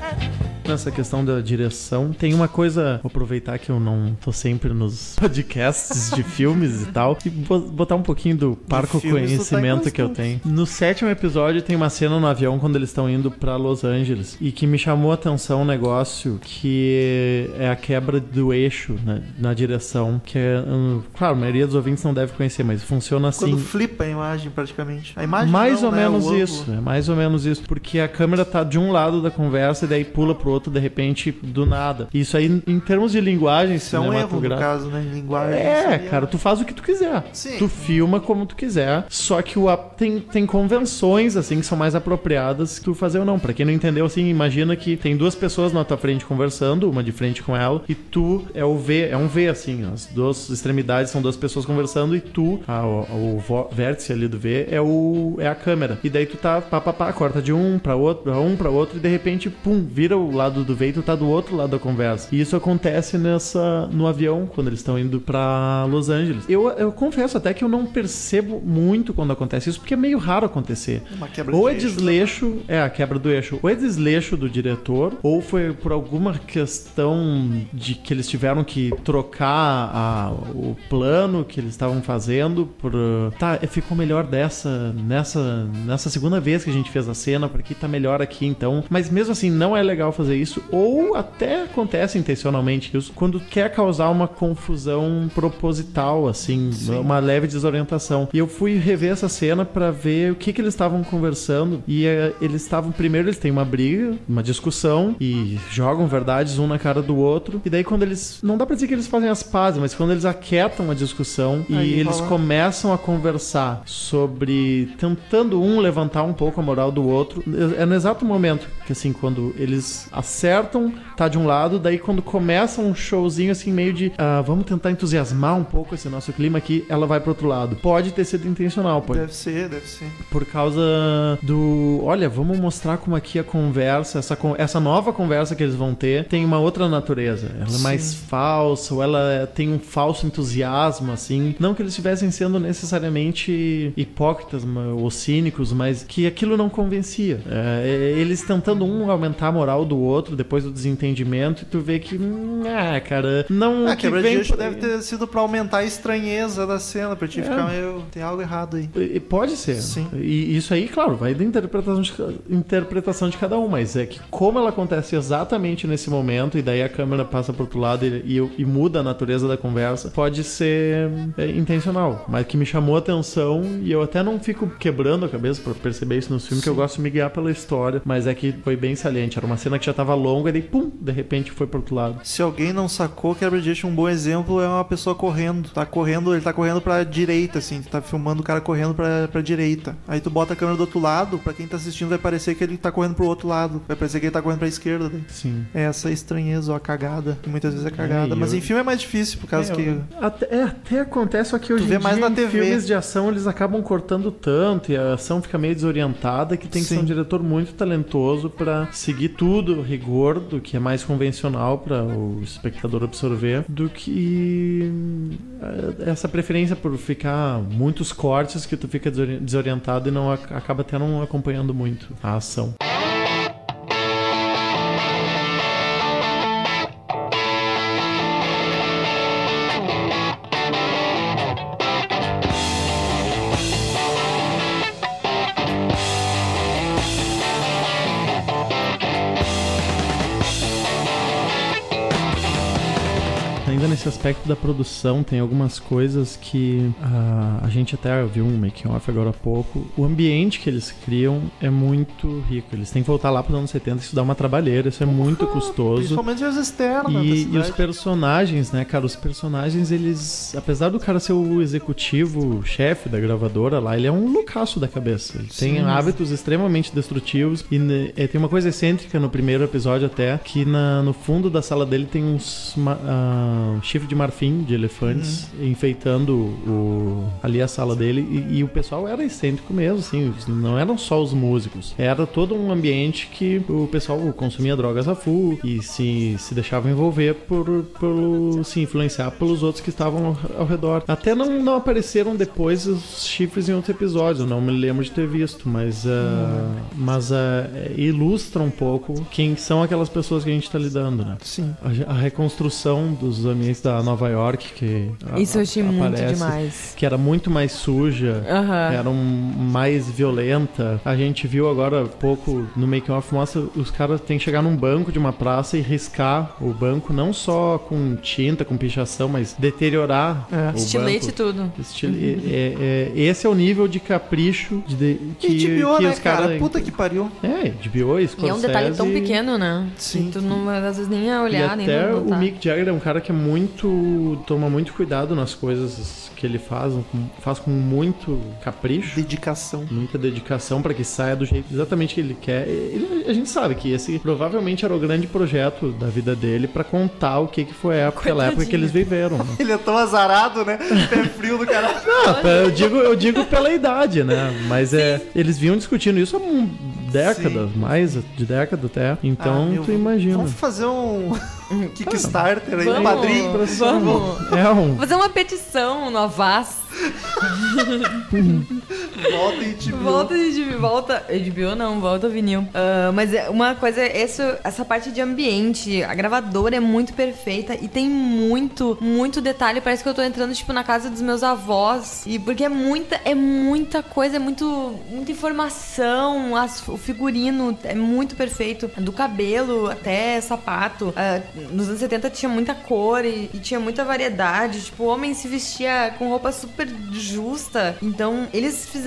night. Nessa questão da direção, tem uma coisa, vou aproveitar que eu não tô sempre nos podcasts de filmes e tal, e bo- botar um pouquinho do parco tá conhecimento que eu tenho. No sétimo episódio tem uma cena no avião quando eles estão indo pra Los Angeles e que me chamou a atenção um negócio que é a quebra do eixo na, na direção, que é, hum, claro, a maioria dos ouvintes não deve conhecer, mas funciona assim. Quando flipa a imagem, praticamente. A imagem Mais não, ou né, menos isso, é mais ou menos isso, porque a câmera tá de um lado da conversa e daí pula pro outro de repente do nada. Isso aí, em termos de linguagem Isso é um erro, no caso, né? Em linguagem. É, cara, tu faz o que tu quiser. Sim. Tu filma como tu quiser. Só que o ap- tem, tem convenções, assim, que são mais apropriadas que tu fazer ou não. Pra quem não entendeu, assim, imagina que tem duas pessoas na tua frente conversando, uma de frente com ela, e tu é o V, é um V, assim, as duas extremidades são duas pessoas conversando, e tu, a- o, o vértice ali do V, é, o, é a câmera. E daí tu tá, pá, pá, pá, corta de um pra outro, pra um pra outro, e de repente, pum, vira o lado do V e tu tá do outro lado da conversa. E isso acontece nessa no avião, quando eles estão indo pra Los Angeles. Eu, eu confesso até que eu não percebo muito quando acontece isso, porque é meio raro acontecer. Uma quebra Ou de é eixo, desleixo, é a quebra do eixo, ou é desleixo do diretor, ou foi por alguma questão de que eles tiveram que trocar a- o plano que eles estavam fazendo por tá, ficou melhor dessa nessa nessa segunda vez que a gente fez a cena, porque tá melhor aqui então. Mas mesmo assim não é legal fazer fazer isso, ou até acontece intencionalmente isso, quando quer causar uma confusão proposital, assim, uma leve desorientação. E eu fui rever essa cena pra ver o que que eles estavam conversando, e eh, eles estavam, primeiro eles têm uma briga, uma discussão, e jogam verdades um na cara do outro, e daí quando eles, não dá pra dizer que eles fazem as pazes, mas quando eles aquietam a discussão, e Aí eles rola- começam a conversar sobre tentando um levantar um pouco a moral do outro. É no exato momento que assim, quando eles acertam, tá de um lado, daí quando começa um showzinho assim meio de ah, vamos tentar entusiasmar um pouco esse nosso clima aqui, ela vai pro outro lado. Pode ter sido intencional, pode Deve ser, deve ser. por causa do. Olha, vamos mostrar como aqui a conversa, essa, essa nova conversa que eles vão ter, tem uma outra natureza. Ela é mais falsa, ou ela tem um falso entusiasmo, assim. Não que eles estivessem sendo necessariamente hipócritas ou cínicos, mas que aquilo não convencia. É, é, eles tentando um aumentar a moral do outro depois do desentendimento, e tu vê que. Ah, cara, não. Ah, que quebra de vem por- deve ter sido pra aumentar a estranheza da cena, pra te É. ficar meio. Tem algo errado aí. E- Pode ser. Sim. E isso aí, claro, vai da interpretação de, interpretação de cada um, mas é que como ela acontece exatamente nesse momento, e daí a câmera passa pro outro lado e, e- e muda a natureza da conversa, pode ser é, intencional. Mas que me chamou a atenção, e eu até não fico quebrando a cabeça pra perceber isso no filme, que eu gosto de me guiar pela história, mas é que foi bem saliente. Era uma cena que já tava longa, e daí, pum, de repente foi pro outro lado. Se alguém não sacou, quebra de eixo, um bom exemplo é uma pessoa correndo. Tá correndo, ele tá correndo pra direita, assim. Tu tá filmando o cara correndo pra, pra direita. Aí tu bota a câmera do outro lado, pra quem tá assistindo vai parecer que ele tá correndo pro outro lado. Vai parecer que ele tá correndo pra esquerda. Daí. Sim. É essa estranheza, ou a cagada, que muitas vezes é cagada. e Mas eu- em filme é mais difícil, por causa É, que. Até, é, até acontece, só que hoje vê em mais dia na em TV. filmes de ação eles acabam cortando tanto e a ação fica meio desorientada que tem que ser Sim. um diretor muito talentoso pra seguir tudo, rigor do que é mais convencional pra o espectador absorver, do que eh, essa preferência por ficar muitos cortes que tu fica desori- desorientado e não ac- acaba até não acompanhando muito a ação. Nesse aspecto da produção, tem algumas coisas que ah, a gente até viu um making off agora há pouco. O ambiente que eles criam é muito rico. Eles têm que voltar lá para os anos 70 isso dá uma trabalheira, isso é muito custoso. Principalmente as externas E, e os personagens, né, cara? Os personagens, eles. Apesar do cara ser o executivo, chefe da gravadora lá, ele é um loucaço da cabeça. Ele tem hábitos extremamente destrutivos. E né, é, tem uma coisa excêntrica no primeiro episódio, até, que na- no fundo da sala dele tem uns. ma- ah, um chifre de marfim de elefantes enfeitando o, ali a sala dele. E, e o pessoal era excêntrico mesmo, assim. Não eram só os músicos. Era todo um ambiente que o pessoal consumia drogas a full e se, se deixava envolver por, por se influenciar pelos outros que estavam ao, ao redor. Até não, não apareceram depois os chifres em outro episódio, eu não me lembro de ter visto, mas, ah, mas ah, ilustra um pouco quem são aquelas pessoas que a gente tá lidando, né? Sim. A, a reconstrução dos ambientes da Nova York que a- Isso eu achei muito aparece, demais. que era muito mais suja Aham. era um, mais violenta. A gente viu agora há pouco no Make Off mostra os caras têm que chegar num banco de uma praça e riscar o banco não só com tinta, com pichação, mas deteriorar É. o Estilete e banco. tudo. Estile- é- é- esse é o nível de capricho de, de- que, Que HBO, que né, os cara? caras Puta que pariu. é, HBO, E Scorsese é um detalhe tão pequeno, né? Sim. Que tu não, às vezes nem ia e olhar, nem até o Mick Jagger é um cara que é muito. Toma muito cuidado nas coisas que ele faz, faz com muito capricho. Dedicação. muita dedicação para que saia do jeito exatamente que ele quer. Ele- a gente sabe que esse provavelmente era o grande projeto da vida dele para contar o que, que foi a época, aquela época que eles viveram. né? Ele é tão azarado, né? Pé frio do cara. Ah, eu digo, eu digo pela idade, né? Mas é, eles vinham discutindo isso há um- décadas, mais de década até. Então Ah, tu imagina. Vamos fazer um Kickstarter aí, um Vamos, padrinho. vamos. É um, Fazer uma petição no Avaz. Volta te Volta de volta. HBO não, volta vinil. Ah, mas é uma coisa, essa, essa parte de ambiente, a gravadora é muito perfeita e tem muito, muito detalhe. Parece que eu tô entrando, tipo, na casa dos meus avós. E porque é muita, é muita coisa, é muito, muita informação. as- o figurino é muito perfeito. Do cabelo até sapato. Ah, nos anos 70 tinha muita cor e, e tinha muita variedade. Tipo, o homem se vestia com roupa super justa. Então, eles fizeram.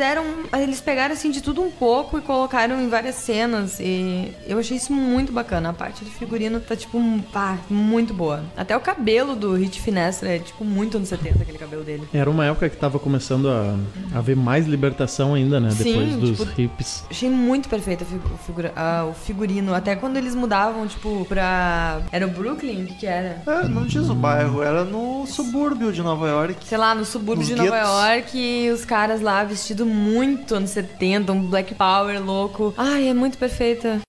Eles pegaram assim de tudo um pouco e colocaram em várias cenas. E eu achei isso muito bacana. A parte do figurino tá, tipo, pá, muito boa. Até o cabelo do Hit Finestra é, tipo, muito anos 70, aquele cabelo dele. Era uma época que tava começando a a haver mais libertação ainda, né? Sim, Depois dos tipo, hips. Achei muito perfeito o, figura- o figurino. Até quando eles mudavam, tipo, pra. Era o Brooklyn? O que, que era? É, não diz o bairro, era no subúrbio de Nova York. sei lá, no subúrbio Nos de Nova guetos. York, e os caras lá vestidos muito anos 70, um Black Power louco. Ai, é muito perfeita.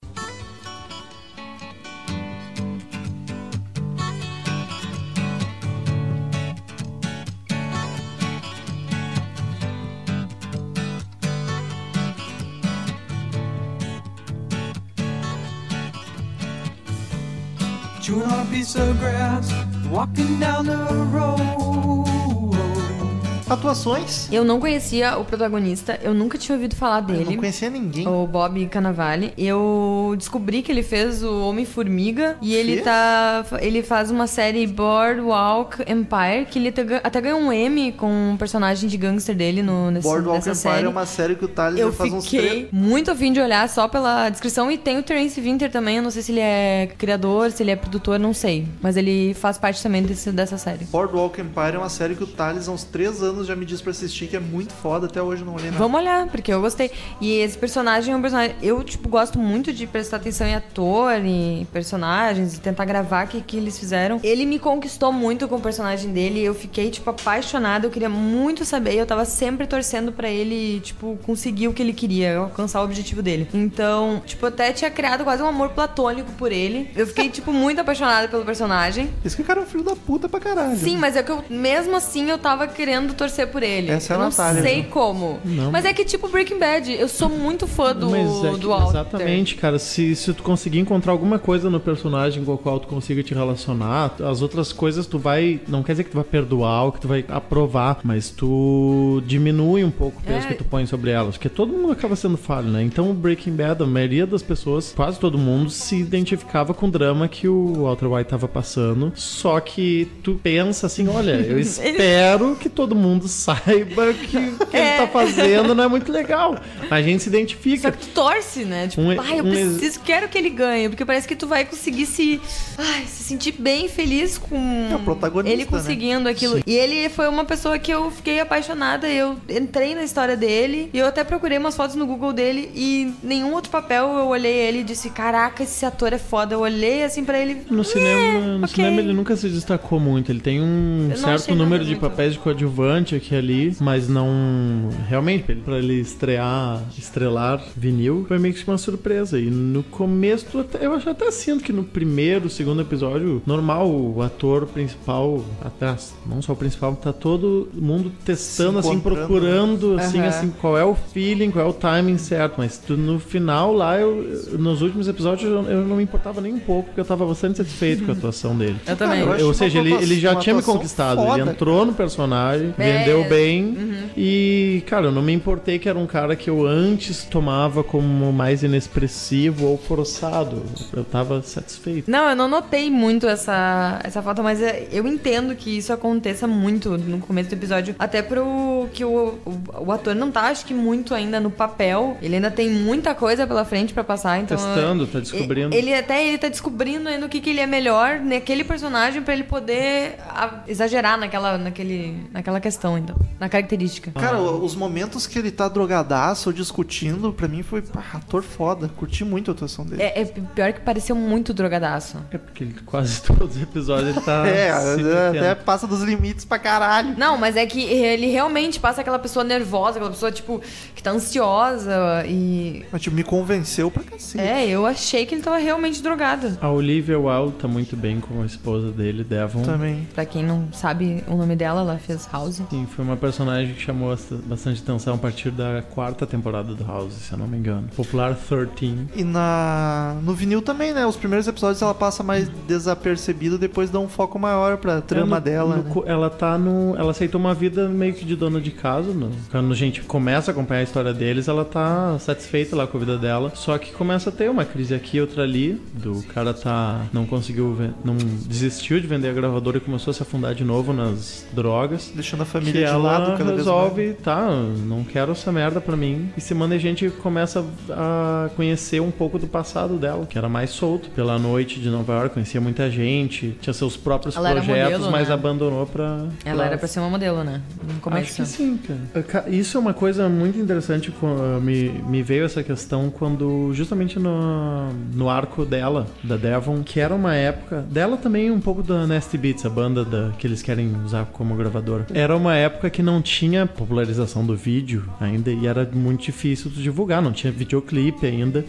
Chewing on a piece of grass, walking down the road. Atuações. Eu não conhecia o protagonista, eu nunca tinha ouvido falar Eu dele. não conhecia ninguém. O Bob Cannavale. Eu descobri que ele fez o Homem-Formiga e ele tá. Ele faz uma série Boardwalk Empire, que ele até gan- até ganhou um M com um personagem de gangster dele no, nesse, Boardwalk nessa Empire série. é uma série que o Thales Eu faz uns fiquei muito afim de olhar só pela descrição. E tem o Terence Winter também. Eu não sei se ele é criador, se ele é produtor, não sei. Mas ele faz parte também desse, dessa série. Boardwalk Empire é uma série que o Thales há uns três anos já me disse pra assistir, que é muito foda, até hoje eu não olhei nada. Vamos olhar, porque eu gostei. E esse personagem é um personagem. Eu, tipo, gosto muito de prestar atenção em ator e personagens e tentar gravar o que, que eles fizeram. Ele me conquistou muito com o personagem dele. Eu fiquei, tipo, apaixonada. Eu queria muito saber. Eu tava sempre torcendo pra ele, tipo, conseguir o que ele queria, alcançar o objetivo dele. Então, tipo, até tinha criado quase um amor platônico por ele. Eu fiquei, tipo, muito apaixonada pelo personagem. Isso que o cara é um filho da puta pra caralho. Sim, mas é que eu, mesmo assim, eu tava querendo torcer por ele. Essa é a eu não Natália, sei né? como. Não. Mas é que tipo Breaking Bad, eu sou muito fã do, Mas é que- do Walter. exatamente, cara. Se, se tu conseguir encontrar alguma coisa no personagem com o qual tu consiga te relacionar, as outras coisas tu vai. Não quer dizer que tu vai perdoar ou que tu vai aprovar, mas tu diminui um pouco o peso É. que tu põe sobre elas. Porque todo mundo acaba sendo falho, né? Então o Breaking Bad, a maioria das pessoas, quase todo mundo, se identificava com o drama que o Walter White tava passando. Só que tu pensa assim: olha, eu espero que todo mundo saiba que o que É. ele tá fazendo não é muito legal. A gente se Só identifica. que tu torce, né? Tipo, Um- ai, eu um ex- preciso, quero que ele ganhe. Porque parece que tu vai conseguir se, ai, se sentir bem feliz com É o protagonista, ele conseguindo aquilo. Sim. E ele foi uma pessoa que eu fiquei apaixonada. Eu entrei na história dele. E eu até procurei umas fotos no Google dele. E nenhum outro papel eu olhei ele e disse: Caraca, esse ator é foda. Eu olhei assim pra ele. No cinema, no ok. cinema ele nunca se destacou muito. Ele tem um certo número de muito. papéis de coadjuvante aqui e ali, mas não. Realmente, pra ele- pra ele estrear, estrelar vinil, foi meio que uma surpresa. E no começo, eu acho até sinto que no primeiro, segundo episódio, normal, o ator principal, até não só o principal, tá todo mundo testando, assim, encontrando, procurando, assim, Aham. assim, qual é o feeling, qual é o timing certo. Mas tu, no final, lá, eu, nos últimos episódios, eu, eu não me importava nem um pouco, porque eu tava bastante satisfeito com a atuação dele. Eu também. eu Ou seja, ele, ele já tinha me conquistado. foda, ele entrou no personagem, É, vendeu bem. E, cara, eu não me importei que era um cara que eu antes tomava como mais inexpressivo ou forçado. Eu tava satisfeito. Não, eu não notei muito essa, essa falta, mas é- eu entendo que isso aconteça muito no começo do episódio. Até pro que o, o, o ator não tá, acho que muito ainda no papel. Ele ainda tem muita coisa pela frente pra passar, então. Testando, tá descobrindo. Ele até ele tá descobrindo ainda o que, que ele é melhor naquele personagem pra ele poder exagerar naquela, naquele, naquela questão, então. Na característica. Cara, os momentos que ele tá drogadaço ou discutindo, pra mim foi pá, ator foda. Curti muito a atuação dele. É, é pior que pareceu muito drogadaço. É porque ele, quase todos os episódios ele tá. É, se até passa dos limites pra caralho. Não, mas é que ele realmente passa aquela pessoa nervosa, aquela pessoa, tipo, que tá ansiosa e. Mas tipo, me convenceu pra cacete. É, eu achei que ele tava realmente drogado. A Olivia Wilde tá muito bem com a esposa dele, Devon. Também. Pra quem não sabe o nome dela, ela fez House. Sim, foi uma personagem que chamou bastante atenção a partir da quarta temporada do House, se eu não me engano. Popular 13. E na no vinil também, né? Os primeiros episódios ela passa mais desapercebida, depois dá um foco maior pra trama É, no- dela. no né? Ela tá no. Ela aceitou uma vida meio que de dona de casa. quando a gente começa a acompanhar a história deles, ela tá satisfeita lá com a vida dela. Só que começa a ter uma crise aqui, outra ali. Do cara tá. Não conseguiu. Não desistiu de vender a gravadora e começou a se afundar de novo nas drogas. Deixando a Que família de ela lado cada resolve, tá, não quero essa merda pra mim. E semana a gente começa a conhecer um pouco do passado dela, que era mais solto. Pela noite de Nova York, conhecia muita gente, tinha seus próprios Ela era projetos, modelo, mas né? abandonou pra. Ela era pra ser uma modelo, né? No começo. Acho que sim, cara. Ca- Isso é uma coisa muito interessante. Me, me veio essa questão quando, justamente no, no arco dela, da Devon, que era uma época. Dela também um pouco da Nasty Beats, a banda da, que eles querem usar como gravadora. Era uma época que não tinha popularização do vídeo ainda e era muito difícil de divulgar, não tinha videoclipe ainda.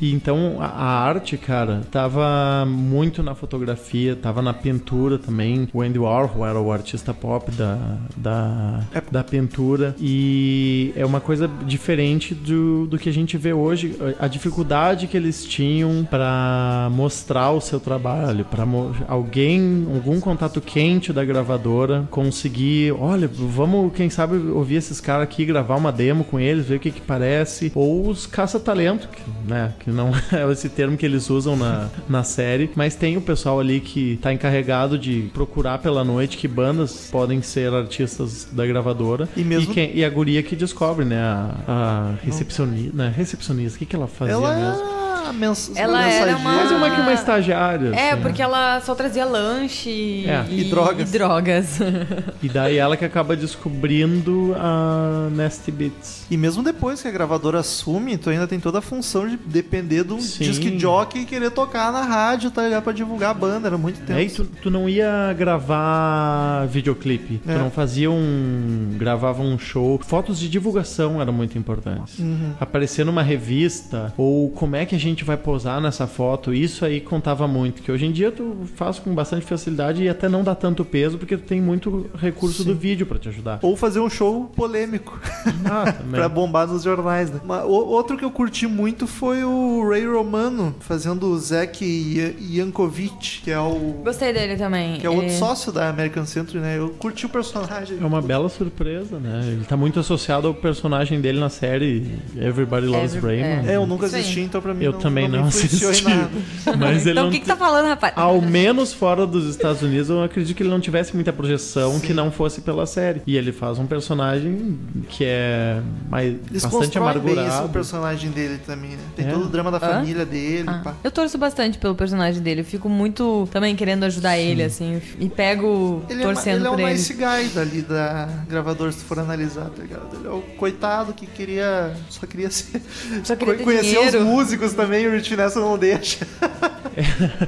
E então a, a arte, cara, tava muito na fotografia, tava na pintura também. O Andy Warhol era o artista pop da, da, da pintura. E é uma coisa diferente do, do que a gente vê hoje. A dificuldade que eles tinham pra mostrar o seu trabalho, pra mo- alguém, algum contato quente da gravadora conseguir, olha, vamos, quem sabe, ouvir esses caras aqui, gravar uma demo com eles, ver o que que parece. Ou os caça-talento, né, que não é esse termo que eles usam na, na série, mas tem o pessoal ali que tá encarregado de procurar pela noite que bandas podem ser artistas da gravadora. E mesmo- quem- e a guria que descobre, né, a, a recepcionista, né, recepcionista, o que que ela fazia Ela mesmo? É mens Ela era mensageira. uma- Mas é uma que uma estagiária. É, assim. porque ela só trazia lanche É, e drogas. E drogas. E daí ela que acaba descobrindo a Nasty Beats. E mesmo depois que a gravadora assume, tu ainda tem toda a função de depender de um Sim. disc jockey e querer tocar na rádio, tá ligado? Pra divulgar a banda, era muito tempo. Aí tu, tu não ia gravar videoclipe, É. tu não fazia um. gravava um show. Fotos de divulgação eram muito importantes. Uhum. Aparecer numa revista, ou como é que a gente vai posar nessa foto, isso aí contava muito. Que hoje em dia tu faz com bastante facilidade e até não dá tanto peso, porque tu tem muito recurso do vídeo pra te ajudar. Ou fazer um show polêmico Ah, pra bombar nos jornais, né? Mas o- outro que eu curti muito foi o Ray Romano fazendo o Zack Yan- Yankovic, que é o Gostei dele também. que é o outro sócio da American Century, né? Eu curti o personagem. É uma bela surpresa, né? Ele tá muito associado ao personagem dele na série Everybody Loves Every- Raymond. É, eu nunca assisti, então pra mim Eu não, também não, não, assisti. Mas ele Então o que, que tá falando, rapaz? Ao menos fora dos Estados Unidos, eu acredito que ele não tivesse muita projeção que não fosse pela série. E ele faz um personagem que é mais, Eles bastante constroem bem esse o amargurado. personagem dele também, né? Tem É. todo o drama da Hã? família dele, Ah, pá. eu torço bastante pelo personagem dele. Eu fico muito também querendo ajudar ele, assim. E pego Ele é, uma- torcendo ele é por o ele. nice guy dali da gravadora, se tu for analisar, tá ligado? Ele é o coitado que queria. Só queria ser. Só queria ter conhecer dinheiro. os músicos também, o Rich Nessa não deixa.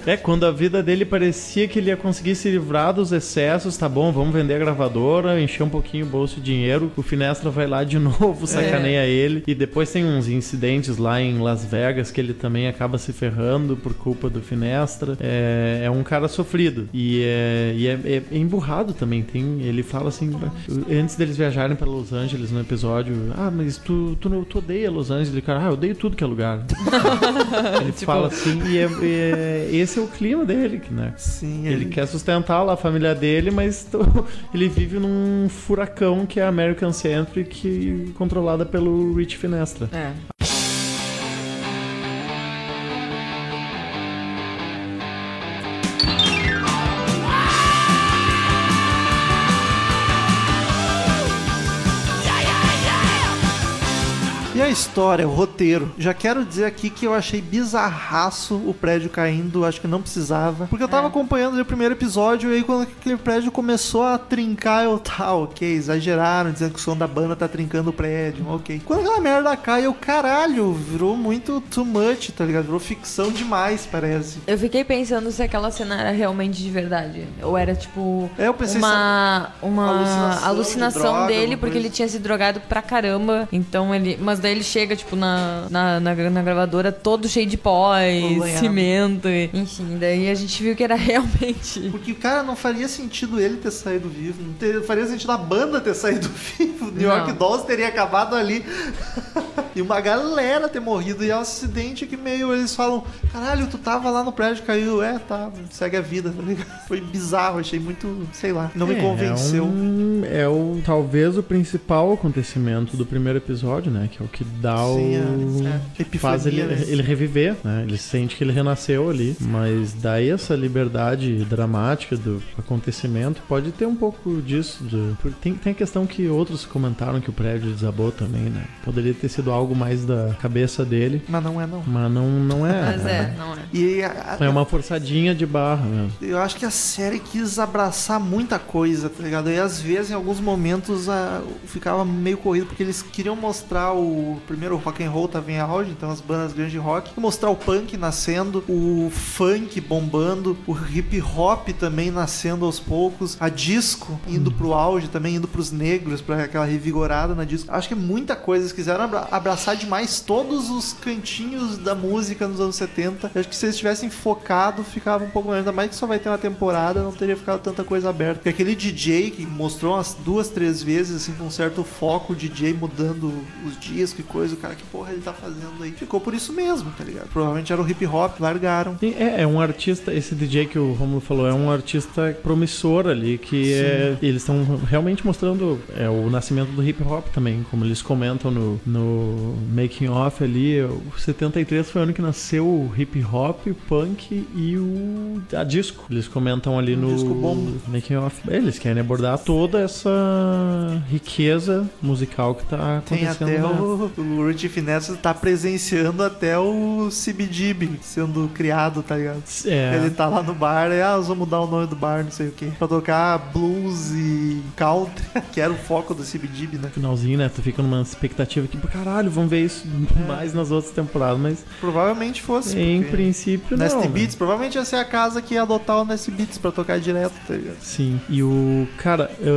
É, quando a vida dele parecia que ele ia conseguir se livrar dos excessos, tá bom, vamos vender a gravadora, encher um pouquinho o bolso de dinheiro, o Finestra vai lá de novo, sacaneia ele. E depois tem uns incidentes lá em Las Vegas que ele também acaba se ferrando por culpa do Finestra. É, é um cara sofrido. E é, e é, é- é emburrado também. Tem, ele fala assim, antes deles viajarem para Los Angeles no episódio, ah, mas tu, tu, tu odeia Los Angeles? Ele, cara, ah, eu odeio tudo que é lugar. ele fala assim, e é- é- esse é o clima dele, né? Sim, Ele quer sustentar lá a família dele, mas ele vive num furacão que é a American Century, que controlada pelo Rich Finestra. É. a história, o roteiro? Já quero dizer aqui que eu achei bizarraço o prédio caindo, acho que não precisava. Porque eu tava acompanhando ali o primeiro episódio e aí quando aquele prédio começou a trincar, eu tá, ok, exageraram, dizendo que o som da banda tá trincando o prédio, ok. Quando aquela merda cai, eu, caralho, virou muito too much, tá ligado? Virou ficção demais, parece. Eu fiquei pensando se aquela cena era realmente de verdade. Ou era tipo. É, eu pensei uma, uma alucinação alucinação, de droga, dele, porque coisa. ele tinha se drogado pra caramba. Então ele. Mas daí ele chega, tipo, na, na, na, na gravadora todo cheio de pó e cimento. E, enfim, daí a gente viu que era realmente. Porque, cara, não faria sentido ele ter saído vivo. Não ter- faria sentido a banda ter saído vivo. New York. Dolls teria acabado ali. E uma galera ter morrido. E é um acidente que meio eles falam: caralho, tu tava lá no prédio, caiu. É, tá, segue a vida. tá ligado? Foi bizarro, achei muito, sei lá, não me É, convenceu. É, um- é o talvez o principal acontecimento do primeiro episódio, né? Que é o que dá Sim, o. é, é. faz ele, né? ele reviver, né? Ele sente que ele renasceu ali. Mas daí essa liberdade dramática do acontecimento pode ter um pouco disso. tem, tem a questão que outros comentaram que o prédio desabou também, né? Poderia ter sido algo mais da cabeça dele. Mas não é, não. Mas não, não é. Mas é, não é. E a- a- É uma forçadinha de barra mesmo. Eu acho que a série quis abraçar muita coisa, tá ligado? E às vezes, em alguns momentos, a- ficava meio corrido, porque eles queriam mostrar o. Primeiro, o rock and roll tava em auge, então as bandas grandes de rock. Mostrar o punk nascendo, o funk bombando, o hip hop também nascendo aos poucos, a disco indo pro auge também, indo pros negros, pra aquela revigorada na disco. Acho que é muita coisa. Eles quiseram abra- abraçar demais todos os cantinhos da música nos anos 70. Eu acho que se eles tivessem focado, ficava um pouco melhor. Ainda mais que só vai ter uma temporada, não teria ficado tanta coisa aberta. Porque aquele DJ que mostrou umas duas, três vezes, assim, com um certo foco, o DJ mudando os discos e coisa, o cara, que porra ele tá fazendo aí? Ficou por isso mesmo, tá ligado? Provavelmente era o hip hop, largaram. Sim, É, é um artista, esse DJ que o Romulo falou, é um artista promissor ali, que é, eles estão realmente mostrando é, o nascimento do hip hop também, como eles comentam no, no making off ali, o 73 foi o ano que nasceu o hip hop, o punk e o a disco. Eles comentam ali O no disco bomba. making off. Eles querem abordar toda essa riqueza musical que tá Tem acontecendo. até na- o, o Rich Finesse tá presenciando até o CBGB sendo criado, tá ligado? É. Ele tá lá no bar e, ah, nós vamos mudar o nome do bar, não sei o que. Pra tocar blues e country, que era o foco do CBGB, né? finalzinho, né? Tu fica numa expectativa que, caralho, vamos ver isso mais nas outras temporadas, mas Provavelmente fosse. em princípio não. né? Beats, provavelmente ia ser a casa que ia adotar o Nasty Beats pra tocar direto, tá ligado? Sim, e o. Cara, é,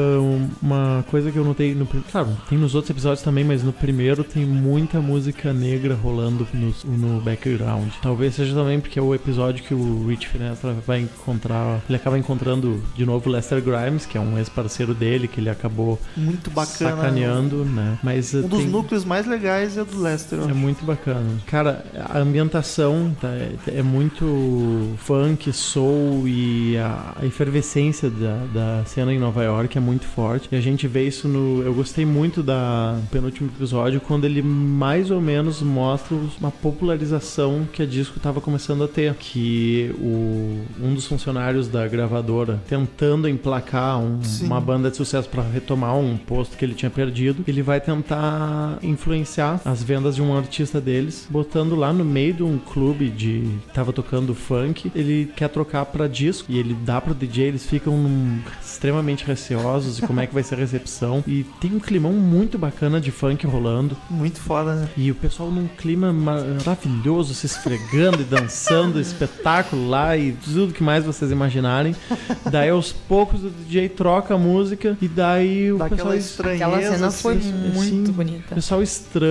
uma coisa que eu notei no. Claro, tem nos outros episódios também, mas no primeiro tem muita música negra rolando no, no background. Talvez seja também porque é o episódio que o Rich Finestra vai encontrar. Ele acaba encontrando de novo Lester Grimes, que é um ex-parceiro dele, que ele acabou Muito bacana. sacaneando, né? Mas Um uh, dos tem- núcleos mais legais é o do É muito bacana. Cara, a ambientação tá, é, é muito funk, soul e a, a efervescência da, da cena em Nova York é muito forte. E a gente vê isso no. Eu gostei muito da penúltimo episódio, quando ele mais ou menos mostra uma popularização que a disco estava começando a ter. Que o, um dos funcionários da gravadora, tentando emplacar um- uma banda de sucesso para retomar um posto que ele tinha perdido, ele vai tentar influenciar as vendas de um artista deles, botando lá no meio de um clube de que tava tocando funk, ele quer trocar pra disco e ele dá pro DJ, eles ficam num- extremamente receosos e como é que vai ser a recepção. E tem um climão muito bacana de funk rolando. Muito foda, né? E o pessoal num clima maravilhoso, se esfregando e dançando, espetáculo lá e tudo que mais vocês imaginarem. Daí aos poucos o DJ troca a música e daí o Dá pessoal estranheza. Aquela cena assim. foi assim, muito o bonita. pessoal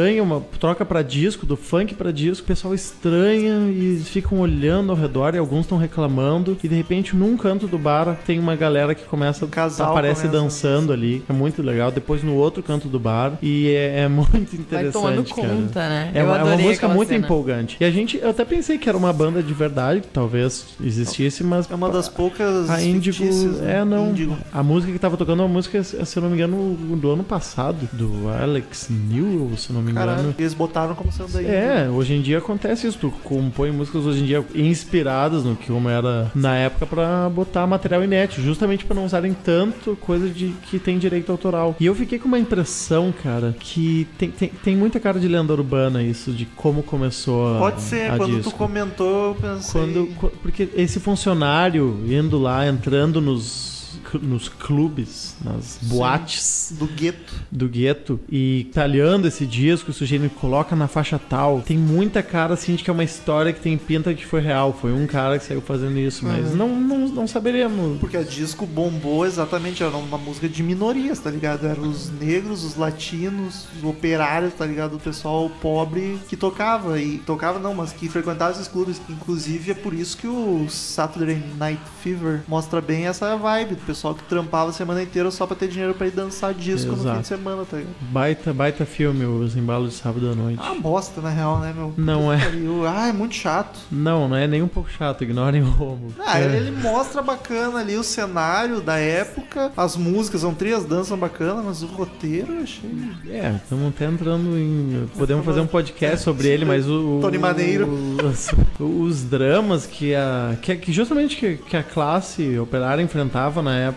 estranha, uma troca pra disco, do funk pra disco, o pessoal estranha e ficam olhando ao redor e alguns estão reclamando. E de repente, num canto do bar, tem uma galera que começa, Um casal aparece começa a dançando ali, é muito legal. Depois no outro canto do bar e é, é muito Vai tomando interessante, cara. conta, né? É Eu uma, é uma música muito cena. empolgante. E a gente, eu até pensei que era uma banda de verdade, que talvez existisse, mas É uma das poucas a Índigo. né? É, não. Índigo. A música que tava tocando é uma música, se eu não me engano, do ano passado, do Alex Newell, se eu não me engano. Caralho, eles botaram como sendo Índigo. É, hoje em dia acontece isso. Tu compõe músicas hoje em dia inspiradas no que como era na época pra botar material inédito, justamente pra não usarem tanto coisa de que tem direito autoral. E eu fiquei com uma impressão, cara, que tem, tem, tem muita cara de lenda urbana isso, de como começou a. Pode ser, a quando disco. tu comentou, eu pensei. Quando, qu- porque esse funcionário indo lá, entrando nos nos clubes, nas boates Do gueto. do gueto e talhando esse disco, o sujeito coloca na faixa tal. Tem muita cara assim de que é uma história que tem pinta que foi real. Foi um cara que saiu fazendo isso, mas não, não, não saberemos. Porque a disco bombou exatamente, era uma música de minorias, tá ligado? Eram os negros, os latinos, os operários, tá ligado? O pessoal pobre que tocava. E tocava não, mas que frequentava esses clubes. Inclusive é por isso que o Saturday Night Fever mostra bem essa vibe do pessoal que trampava a semana inteira só pra ter dinheiro pra ir dançar disco no fim Exato. de semana, tá ligado? Baita, baita filme, os embalos de sábado à noite. Ah, bosta, na real, né, meu? Não é. Pariu. Ah, é muito chato. Não, não é nem um pouco chato, ignorem o Romulo. Ah, É. ele, ele mostra bacana ali o cenário da época, as músicas, são três danças bacanas, mas o roteiro eu achei. É, estamos até entrando em. Podemos fazer um podcast sobre ele, mas o. Tony Maneiro. Os, os dramas que a. Que, que justamente que, que a classe operária enfrentava na época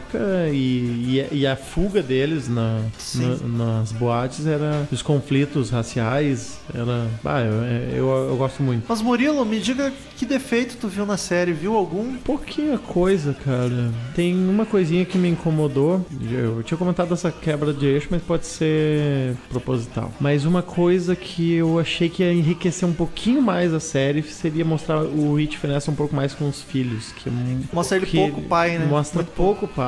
e, e, e a fuga deles na, na- nas boates era os conflitos raciais. Era. Ah, eu, eu, eu gosto muito. Mas Murilo, me diga que defeito tu viu na série, viu algum? Pouquinha coisa, cara. Tem uma coisinha que me incomodou. Eu tinha comentado essa quebra de eixo, mas pode ser proposital. Mas uma coisa que eu achei que ia enriquecer um pouquinho mais a série seria mostrar o Rich Finesse um pouco mais com os filhos. Que, é Mostra ele pouco pai, né? Mostra Muito pouco pai.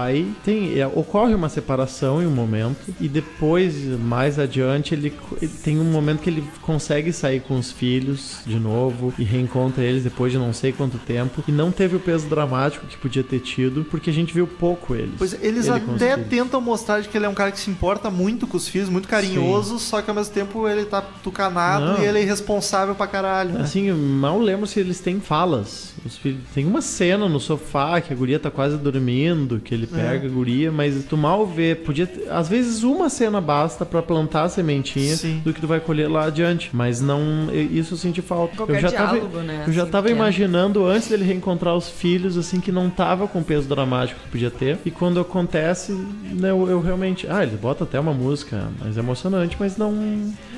Tem, é, ocorre uma separação em um momento. E depois, mais adiante, ele, ele tem um momento que ele consegue sair com os filhos de novo e reencontra eles depois de não sei quanto tempo. E não teve o peso dramático que podia ter tido, porque a gente viu pouco eles. Pois eles Ele até tentam mostrar de que ele é um cara que se importa muito com os filhos, muito carinhoso, só que ao mesmo tempo ele tá tucanado Não. e ele é irresponsável pra caralho. Né? Assim, eu mal lembro se eles têm falas. Os filhos... Tem uma cena no sofá que a guria tá quase dormindo, que ele pega a guria, mas tu mal vê. Podia ter- Às vezes uma cena basta pra plantar a sementinha Sim. do que tu vai colher lá adiante. Mas não. Isso eu senti falta. Qualquer eu já tava, diálogo, né, eu já assim, tava pequeno. imaginando antes dele reencontrar os filhos, assim, que não tava com o peso dramático que podia ter. E quando acontece, né, eu, eu realmente. Ah, ele bota até uma música mais emocionante, mas não.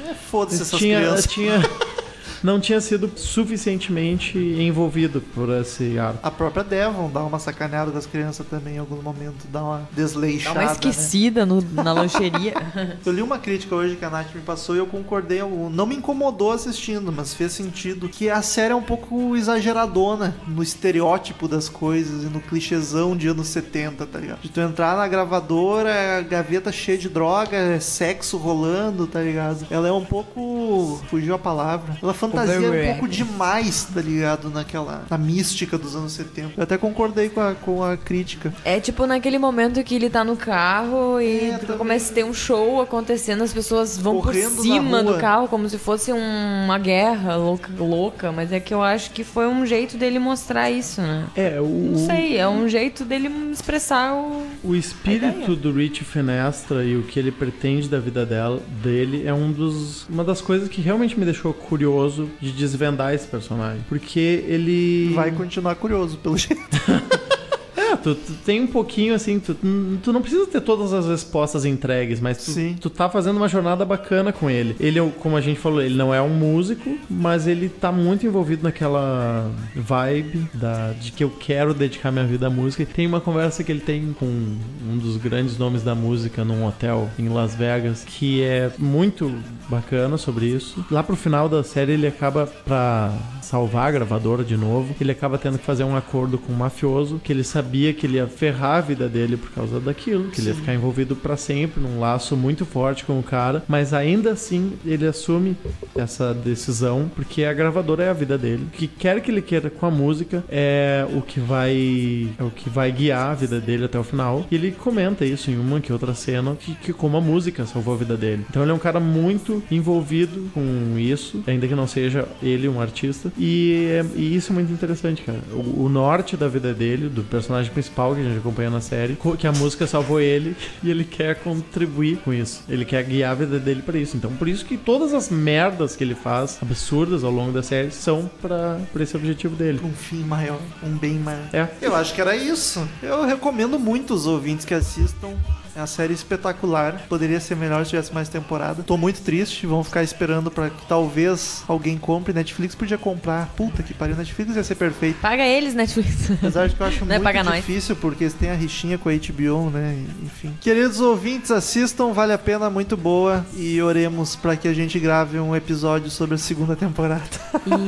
É, Foda-se essas tinha, crianças. tinha, não tinha sido suficientemente envolvido por esse arco. A própria Devon dá uma sacaneada com as crianças também em algum momento, dá uma Dá desleixada. uma né? esquecida no- na lancheria. Eu li uma crítica hoje que a Nath me passou e eu concordei. Eu- Não me incomodou assistindo, mas fez sentido. Que a série é um pouco exageradona no estereótipo das coisas e no clichêzão de anos 70, tá ligado? De tu entrar na gravadora, é a gaveta cheia de droga, é sexo rolando, tá ligado? Ela é um pouco. Fugiu a palavra. Ela fantasia um Overreact. pouco demais, tá ligado? Naquela. Na mística dos anos 70. Eu até concordei com a, com a crítica. É tipo naquele momento que ele tá no carro e É, também. começa a ter um show acontecendo, as pessoas vão Correndo por cima do carro como se fosse um- uma guerra louca, louca, mas é que eu acho que foi um jeito dele mostrar isso, né? É, o, Não sei, é um jeito dele expressar o. o espírito do Rich Fenestra e o que ele pretende da vida dela, dele é um dos, uma das coisas que realmente me deixou curioso de desvendar esse personagem. Porque ele. Vai continuar curioso, pelo jeito. É, tu, tu tem um pouquinho assim, tu, tu não precisa ter todas as respostas entregues, mas tu, Sim. tu tá fazendo uma jornada bacana com ele. Ele, é como a gente falou, ele não é um músico, mas ele tá muito envolvido naquela vibe da, de que eu quero dedicar minha vida à música. E tem uma conversa que ele tem com um dos grandes nomes da música num hotel em Las Vegas, que é muito bacana sobre isso. Lá pro final da série ele acaba pra salvar a gravadora de novo, ele acaba tendo que fazer um acordo com um mafioso, que ele sabia que ele ia ferrar a vida dele por causa daquilo, que ele ia ficar envolvido pra sempre num laço muito forte com o cara, mas ainda assim ele assume essa decisão porque a gravadora é a vida dele. O que quer que ele queira com a música é o que vai é o que vai guiar a vida dele até o final. E ele comenta isso em uma que outra cena que, que como a música salvou a vida dele. Então ele é um cara muito envolvido com isso, ainda que não seja ele um artista. E, é- e isso é muito interessante, cara. O, o norte da vida dele, do personagem principal que a gente acompanha na série, que a música salvou ele e ele quer contribuir com isso. Ele quer guiar a vida dele pra isso. Então por isso que todas as merdas que ele faz, absurdas ao longo da série, são pra esse objetivo dele. um fim maior, um bem maior. É. Eu acho que era isso. Eu recomendo muito os ouvintes que assistam É uma série espetacular. Poderia ser melhor se tivesse mais temporada. Tô muito triste. Vamos ficar esperando pra que talvez alguém compre. Netflix podia comprar. Puta que pariu. Netflix ia ser perfeito. Paga eles, Netflix. Apesar de que eu acho Não é muito nós. difícil, porque eles têm a rixinha com a HBO, né? Enfim. Queridos ouvintes, assistam, vale a pena, muito boa. E oremos pra que a gente grave um episódio sobre a segunda temporada.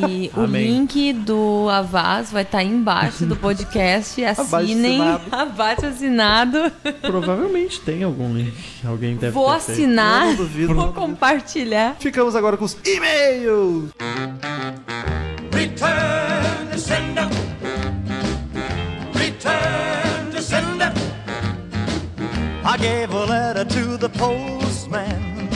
E o Amém. link do Avaz vai estar embaixo do podcast. Assinem. assinado. Abaixo assinado. Provavelmente tem algum link. Alguém deve Vou ter feito. assinar. Eu não duvido, Vou não duvido. compartilhar. Ficamos agora com os e-mails. Return to sender. Return to sender. I gave a letter to the postman.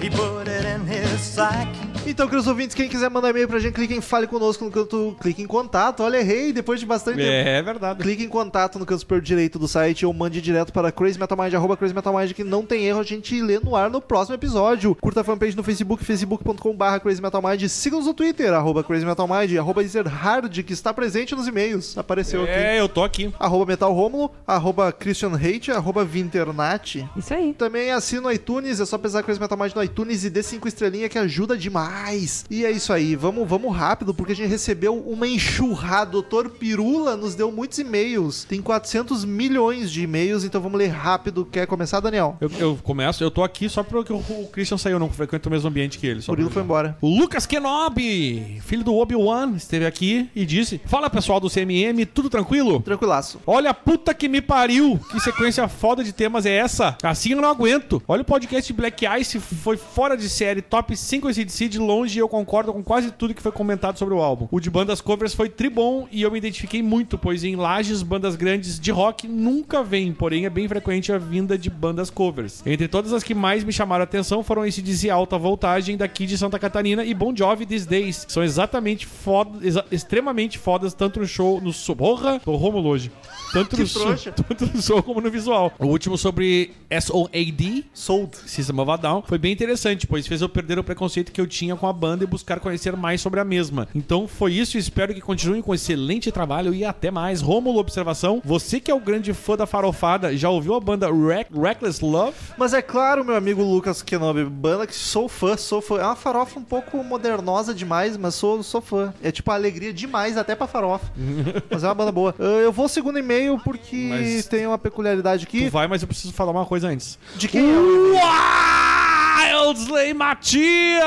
He put it in his sack. Então, queridos ouvintes, quem quiser mandar e-mail pra gente, clique em Fale Conosco no canto. Clique em contato. Olha, errei depois de bastante tempo. É verdade. Clique em contato no canto superior direito do site ou mande direto para crazymetalmind, arroba crazymetalmind, que não tem erro, a gente lê no ar no próximo episódio. Curta a fanpage no Facebook, facebook.com.br crazymetalmind. Siga-nos no Twitter, arroba crazymetalmind, arroba Ezerhard, que está presente nos e-mails. Apareceu aqui. É, eu tô aqui. Arroba metalromulo, arroba christian hate, arroba vinternat. Isso aí. Também assina no iTunes, é só pesar Crazy Metal Mind no iTunes e dê 5 estrelinhas que ajuda demais. E é isso aí, vamos, vamos rápido, porque a gente recebeu uma enxurrada. Doutor Pirula nos deu muitos e-mails. Tem 400 milhões de e-mails, então vamos ler rápido. Quer começar, Daniel? Eu, eu começo, eu tô aqui só porque o, o Christian saiu, não frequento o mesmo ambiente que ele. Só O Murilo foi embora. O Lucas Kenobi, filho do Obi-Wan, esteve aqui e disse: Fala pessoal do CMM, tudo tranquilo? Tranquilaço. Olha a puta que me pariu! Que sequência foda de temas é essa? Assim eu não aguento. Olha o podcast Black Ice, foi fora de série, top 5 ACDC de longe e eu concordo com quase tudo que foi comentado sobre o álbum. O de bandas covers foi tribom e eu me identifiquei muito, pois em lajes, bandas grandes de rock nunca vêm, porém é bem frequente a vinda de bandas covers. Entre todas as que mais me chamaram a atenção foram ACDC Alta Voltagem daqui de Santa Catarina e Bon Jovi These Days. São exatamente foda, exa- extremamente fodas, tanto no show, no porra, tô Romulo hoje. Tanto Que no, show, tanto no show como no visual. O último sobre SOAD, Sold. System of a Down, foi bem interessante, pois fez eu perder o preconceito que eu tinha com a banda e buscar conhecer mais sobre a mesma. Então foi isso e espero que continuem com excelente trabalho e até mais. Rômulo, observação, você que é o grande fã da farofada, já ouviu a banda Reck- Reckless Love? Mas é claro, meu amigo Lucas Kenobi, banda que sou fã, sou fã. É uma farofa um pouco modernosa demais, mas sou, sou fã. É tipo alegria demais até pra farofa. mas é uma banda boa. Ah, Eu vou segundo e-mail porque Mas- tem uma peculiaridade Tu aqui. vai, mas eu preciso falar uma coisa antes. De quem é e-mail? Wildsley Matias!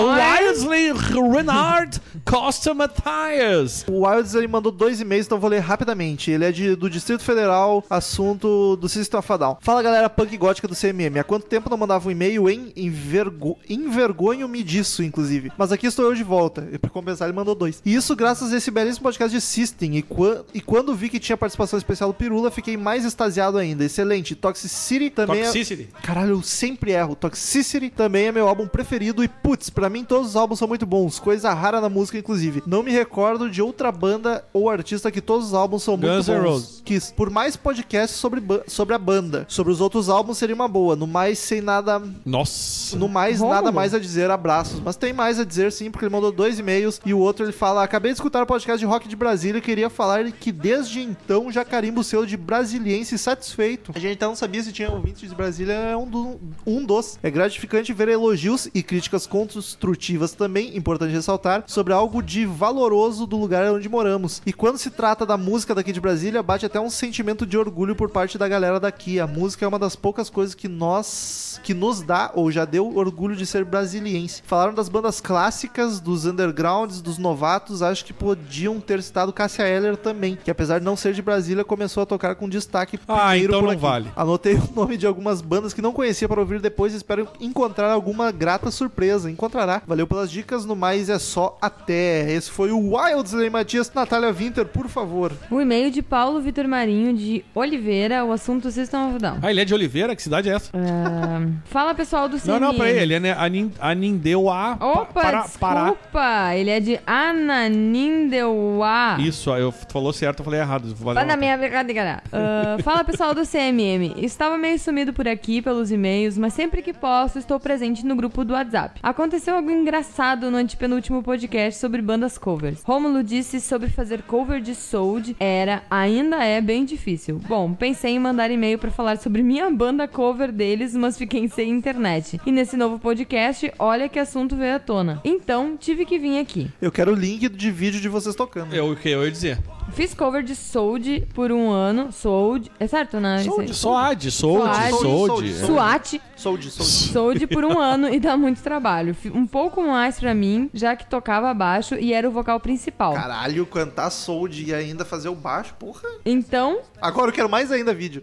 Wildsley Renard Costa Matthias! O Wilds ele mandou dois e-mails, então vou ler rapidamente. Ele é de- do Distrito Federal, assunto do System of a Down. Fala galera punk gótica do CMM. Há quanto tempo não mandava um e-mail, hein? Envergo... Envergonho-me disso, inclusive. Mas aqui estou eu de volta. E pra compensar, ele mandou dois. E isso graças a esse belíssimo podcast de System. E, quan- e quando vi que tinha participação especial do Pirula, fiquei mais extasiado ainda. Excelente. Toxicity também é... Toxicity. Caralho, eu sempre erro. Toxicity também é meu álbum preferido e, putz, pra mim todos os álbuns são muito bons. Coisa rara na música, inclusive. Não me recordo de outra banda ou artista que todos os álbuns são muito Guns N' bons. Roses. Que, por mais podcasts sobre, sobre a banda. Sobre os outros álbuns seria uma boa. No mais, sem nada... Nossa. No mais, nada mais a dizer, abraços. Mas tem mais a dizer sim, porque ele mandou dois e-mails e o outro ele fala: Acabei de escutar o podcast de rock de Brasília e queria falar que desde então já carimbo o selo de brasiliense satisfeito. A gente até não sabia se tinha ouvintes de Brasília, é um, do- um dos. É gratificante ver elogios e críticas construtivas também, importante ressaltar, sobre algo de valoroso do lugar onde moramos. E quando se trata da música daqui de Brasília, bate até um sentimento de orgulho por parte da galera daqui. A música é uma das poucas coisas que nós que nos dá ou já deu orgulho de ser brasiliense. Falaram das bandas clássicas, dos undergrounds, dos novatos, acho que podiam ter citado Cássia Eller também, que apesar de não ser de Brasília, começou a tocar com destaque Ah, primeiro então por não aqui. vale. Anotei o nome de algumas bandas que não conhecia para ouvir depois espero encontrar alguma grata surpresa. Encontrará. Valeu pelas dicas, no mais é só até. Esse foi o Wildsley Matias. Natália Winter, por favor. O e-mail de Paulo Vitor Marinho de Oliveira, o assunto System of a Down. Ah, ele é de Oliveira? Que cidade é essa? Ah, fala pessoal do Não, CMM. não, peraí, ele é né, Anin- Anindeuá. pa- Opa, para- desculpa. Ele é de Ananindeua. Isso, eu falou certo, eu falei errado. Valeu, minha brincadeira. Ah, fala pessoal do CMM. Estava meio sumido por aqui pelos e-mails, mas sempre que posso estou presente no grupo do WhatsApp. Aconteceu algo engraçado no antepenúltimo podcast sobre bandas covers. Rômulo disse sobre fazer cover de Sold era, ainda é bem difícil. Bom, pensei em mandar e-mail pra falar sobre minha banda cover deles, mas fiquei sem internet. E nesse novo podcast, olha que assunto veio à tona. Então, tive que vir aqui. Eu quero o link de vídeo de vocês tocando. É o que eu ia dizer. Fiz cover de Sold por um ano. Sold. É certo, né? Sold, Soad, Sold. Sold. Sold. SWAT. Sold, sold. Sold por um ano e dá muito trabalho. Um pouco mais pra mim, já que tocava baixo e era o vocal principal. Caralho, cantar sold e ainda fazer o baixo, porra. Então, Agora eu quero mais ainda vídeo.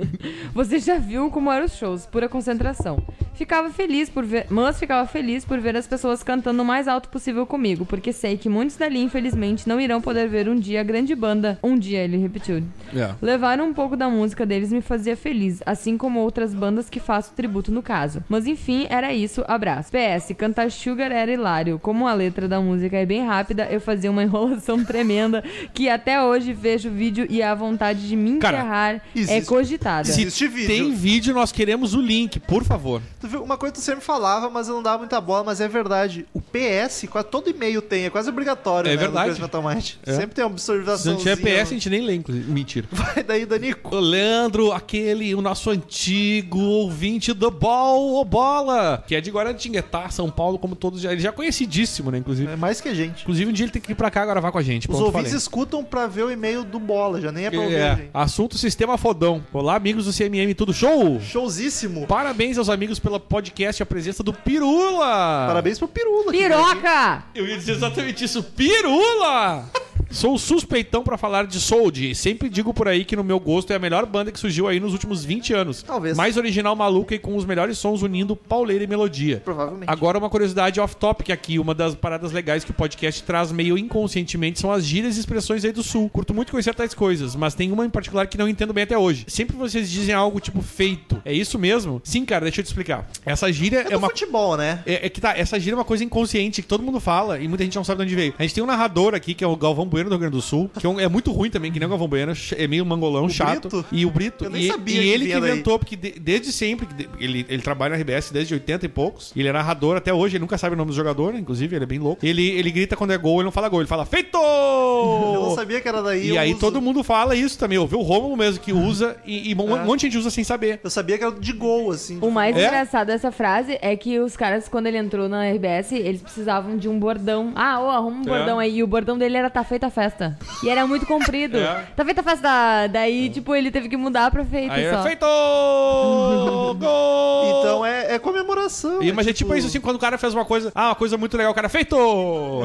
você já viu como eram os shows, pura concentração. Ficava feliz por ver, mas ficava feliz por ver as pessoas cantando o mais alto possível comigo, porque sei que muitos dali, infelizmente, não irão poder ver um dia a grande banda. Um dia, ele repetiu. É. Levar um pouco da música deles me fazia feliz, assim como outras bandas que faço tributo no caso. Mas enfim, era isso, abraço. PS, cantar Sugar era hilário. Como a letra da música é bem rápida, eu fazia uma enrolação tremenda que até hoje vejo o vídeo e a vontade de me Cara, enterrar é existe- cogitada. Se- Existe vídeo. Tem vídeo, nós queremos o link, por favor. Tu viu, uma coisa que tu sempre falava, mas eu não dava muita bola, mas é verdade. O PS, quase todo e-mail tem, é quase obrigatório, É né? verdade. Mind. É. Sempre tem uma Se não tiver PS, a gente nem lê, inclusive. Mentira. Vai daí, Danico. O Leandro, aquele, o nosso antigo ouvinte do Ball ou Bola, que é de Guaratinguetá, São Paulo, como todos já. Ele já é conhecidíssimo, né? Inclusive. É mais que a gente. Inclusive, um dia ele tem que ir pra cá gravar com a gente. Os ouvintes falei. escutam pra ver o e-mail do Bola, já nem é pra ouvir, É, gente. assunto Sistema Fodão. Olá, amigos do CMM, tudo show? Showzíssimo. Parabéns aos amigos pela podcast e a presença do Pirula. Parabéns pro Pirula. Piroca! Eu ia dizer exatamente isso. Pirula! Sou suspeitão pra falar de Sold. Sempre digo por aí que no meu gosto é a melhor banda que surgiu aí nos últimos 20 anos. Talvez. Mais original, maluca e com os melhores sons unindo pauleira e melodia. Provavelmente. Agora uma curiosidade off-topic aqui, uma das paradas legais que o podcast traz meio inconscientemente são as gírias e expressões aí do sul. Curto muito conhecer tais coisas, mas tem uma em particular que não entendo bem até hoje. Sempre vocês dizem algo tipo feito. É isso mesmo? Sim, cara, deixa eu te explicar. Essa gíria É é, do uma futebol, né? é, é que tá, essa gíria é uma coisa inconsciente que todo mundo fala e muita gente não sabe de onde veio. A gente tem um narrador aqui, que é o Galvão Bueno do Rio Grande do Sul, que é, um- é muito ruim também, que nem o Galvão Bueno, é meio mangolão, chato. Brito? E o Brito. Eu nem e, sabia e que ele que vinha daí. inventou, porque de- desde sempre, ele, ele trabalha na RBS desde 80 e poucos, e ele é narrador até hoje, ele nunca sabe o nome do jogador, inclusive, ele é bem louco. Ele, ele grita quando é gol, ele não fala gol, ele fala feito! Eu não sabia que era daí. E aí uso. todo mundo fala isso também. Eu vi o Rômulo mesmo que usa e, e um É. monte de gente usa sem saber. Eu sabia que era de gol, assim. O mais É? engraçado dessa frase é que os caras, quando ele entrou na RBS, eles precisavam de um bordão. Ah, ô, arruma um É. bordão aí. E o bordão dele era tá feita a festa. E era muito comprido. É. Tá feita a festa. Daí, tipo, ele teve que mudar pra feito Aí só. é feito! Gol! Então é, é comemoração. E, mas é tipo isso assim, quando o cara fez uma coisa, ah, uma coisa muito legal, o cara feito!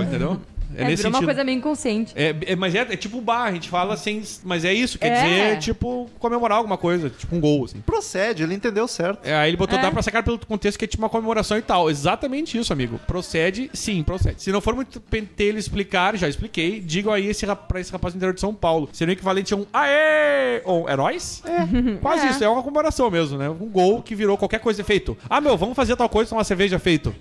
Entendeu? É, virou uma coisa meio inconsciente. É, é- mas é, é tipo bar, a gente fala sem. Mas é isso, quer É. dizer, tipo, comemorar alguma coisa, tipo um gol, assim. Procede, ele entendeu certo. É, aí ele botou, É. dá pra sacar pelo contexto que é tipo uma comemoração e tal. Exatamente isso, amigo. Procede, sim, procede. Se não for muito pentelho explicar, já expliquei, digam aí esse, rap- pra esse rapaz do interior de São Paulo. Seria o equivalente a um aê! Ou é nóis? É. Quase É. isso, é uma comemoração mesmo, né? Um gol que virou qualquer coisa feito. Ah, meu, vamos fazer tal coisa, tomar cerveja feito.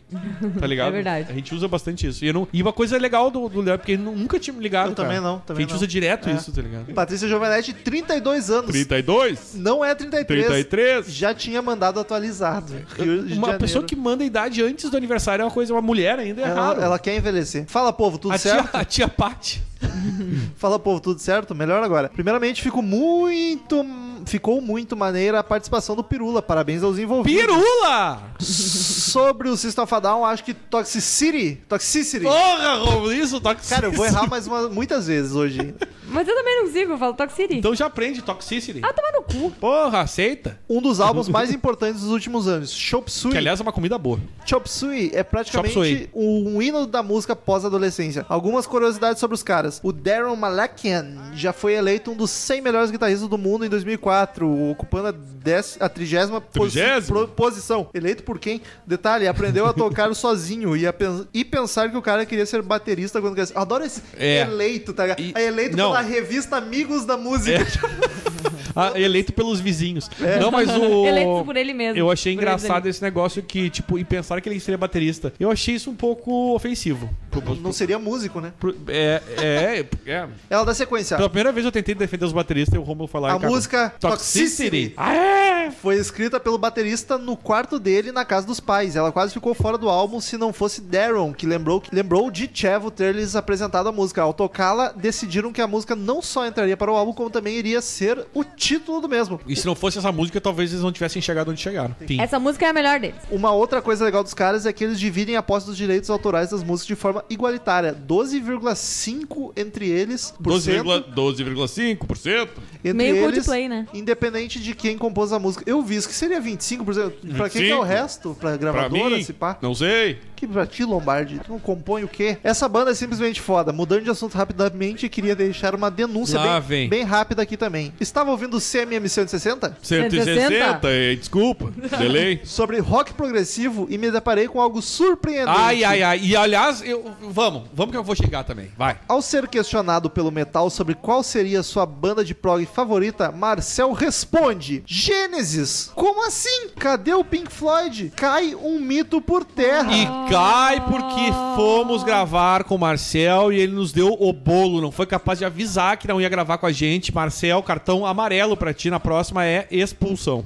Tá ligado? É verdade. A gente usa bastante isso. E, não- e uma coisa legal do, do Léo, porque ele nu- nunca tinha me ligado. Eu também cara. não, também Que a gente não. usa direto É. isso, tá ligado? Patrícia Giovanetti, 32 anos. 32? Não é 33. 33? Já tinha mandado atualizado. Rio de Uma Janeiro. pessoa que manda a idade antes do aniversário é uma coisa, uma mulher ainda é Ela, raro. ela quer envelhecer. Fala, povo, tudo a, tia, certo? a tia Paty. Fala, povo, tudo certo? Melhor agora. Primeiramente, fico muito. Ficou muito maneira a participação do Pirula. Parabéns aos envolvidos. Pirula! Sobre o System of a Down, acho que Toxicity. Toxicity. Porra, Romulo, isso, toxicity. Cara, eu vou errar mais uma, muitas vezes hoje. Mas eu também não consigo, eu falo Toxicity. Então já aprende toxicity. Ah, toma no cu. Porra, aceita. Um dos álbuns mais importantes dos últimos anos. Chop Suey. Que aliás é uma comida boa. Chop Suey é praticamente um hino da música pós-adolescência. Algumas curiosidades sobre os caras. O Darren Malakian já foi eleito um dos 100 melhores guitarristas do mundo em 2004, ocupando a, dez, a 30 posi pro- posição. Eleito por quem? Detalhe, aprendeu a tocar sozinho e, a pen- e pensar que o cara queria ser baterista quando cresceu. Eu Adoro esse É. eleito, tá ligado? E- É eleito não. Revista Amigos da Música. Ah, eleito pelos vizinhos. É. Não, mas o. Eleito por ele mesmo. Eu achei engraçado esse negócio que, tipo, e pensar que ele seria baterista. Eu achei isso um pouco ofensivo. Pro- pro- Não seria músico, né? pro- é, é, é. Ela dá sequência. Pela primeira vez eu tentei defender os bateristas e o Romulo foi lá A cagou. música Toxicity. Ah, é? é? Foi escrita pelo baterista no quarto dele na casa dos pais. Ela quase ficou fora do álbum se não fosse Darren, que lembrou, que lembrou de Chevo ter lhes apresentado a música. Ao tocá-la, decidiram que a música não só entraria para o álbum, como também iria ser o título do mesmo. E se não fosse essa música, talvez eles não tivessem chegado onde chegaram. Fim. Essa música é a melhor deles. Uma outra coisa legal dos caras é que eles dividem a posse dos direitos autorais das músicas de forma igualitária. 12,5 entre eles. por 12,5%. cento. 12,5%. entre Meio eles, Coldplay, né? Independente de quem compôs a música. Eu vi isso que seria 25%. Pra quem que é o 25? resto? Pra Pra gravadora, mim, se pá? não sei. Que pra ti, Lombardi, tu não compõe o quê? Essa banda é simplesmente foda. Mudando de assunto rapidamente, queria deixar uma denúncia bem, bem rápida aqui também. Estava ouvindo o CMM 160? 160, eh, desculpa, delay. Sobre rock progressivo e me deparei com algo surpreendente. Ai, ai, ai. E aliás, eu, vamos, vamos que eu vou chegar também. Vai. Ao ser questionado pelo Metal sobre qual seria sua banda de prog favorita, Marcel responde: Gênesis! Como assim? Cadê o Pink Floyd? Cai um mito por terra. E cai porque fomos gravar com o Marcel e ele nos deu o bolo. Não foi capaz de avisar que não ia gravar com a gente. Marcel, cartão amarelo pra ti na próxima é expulsão.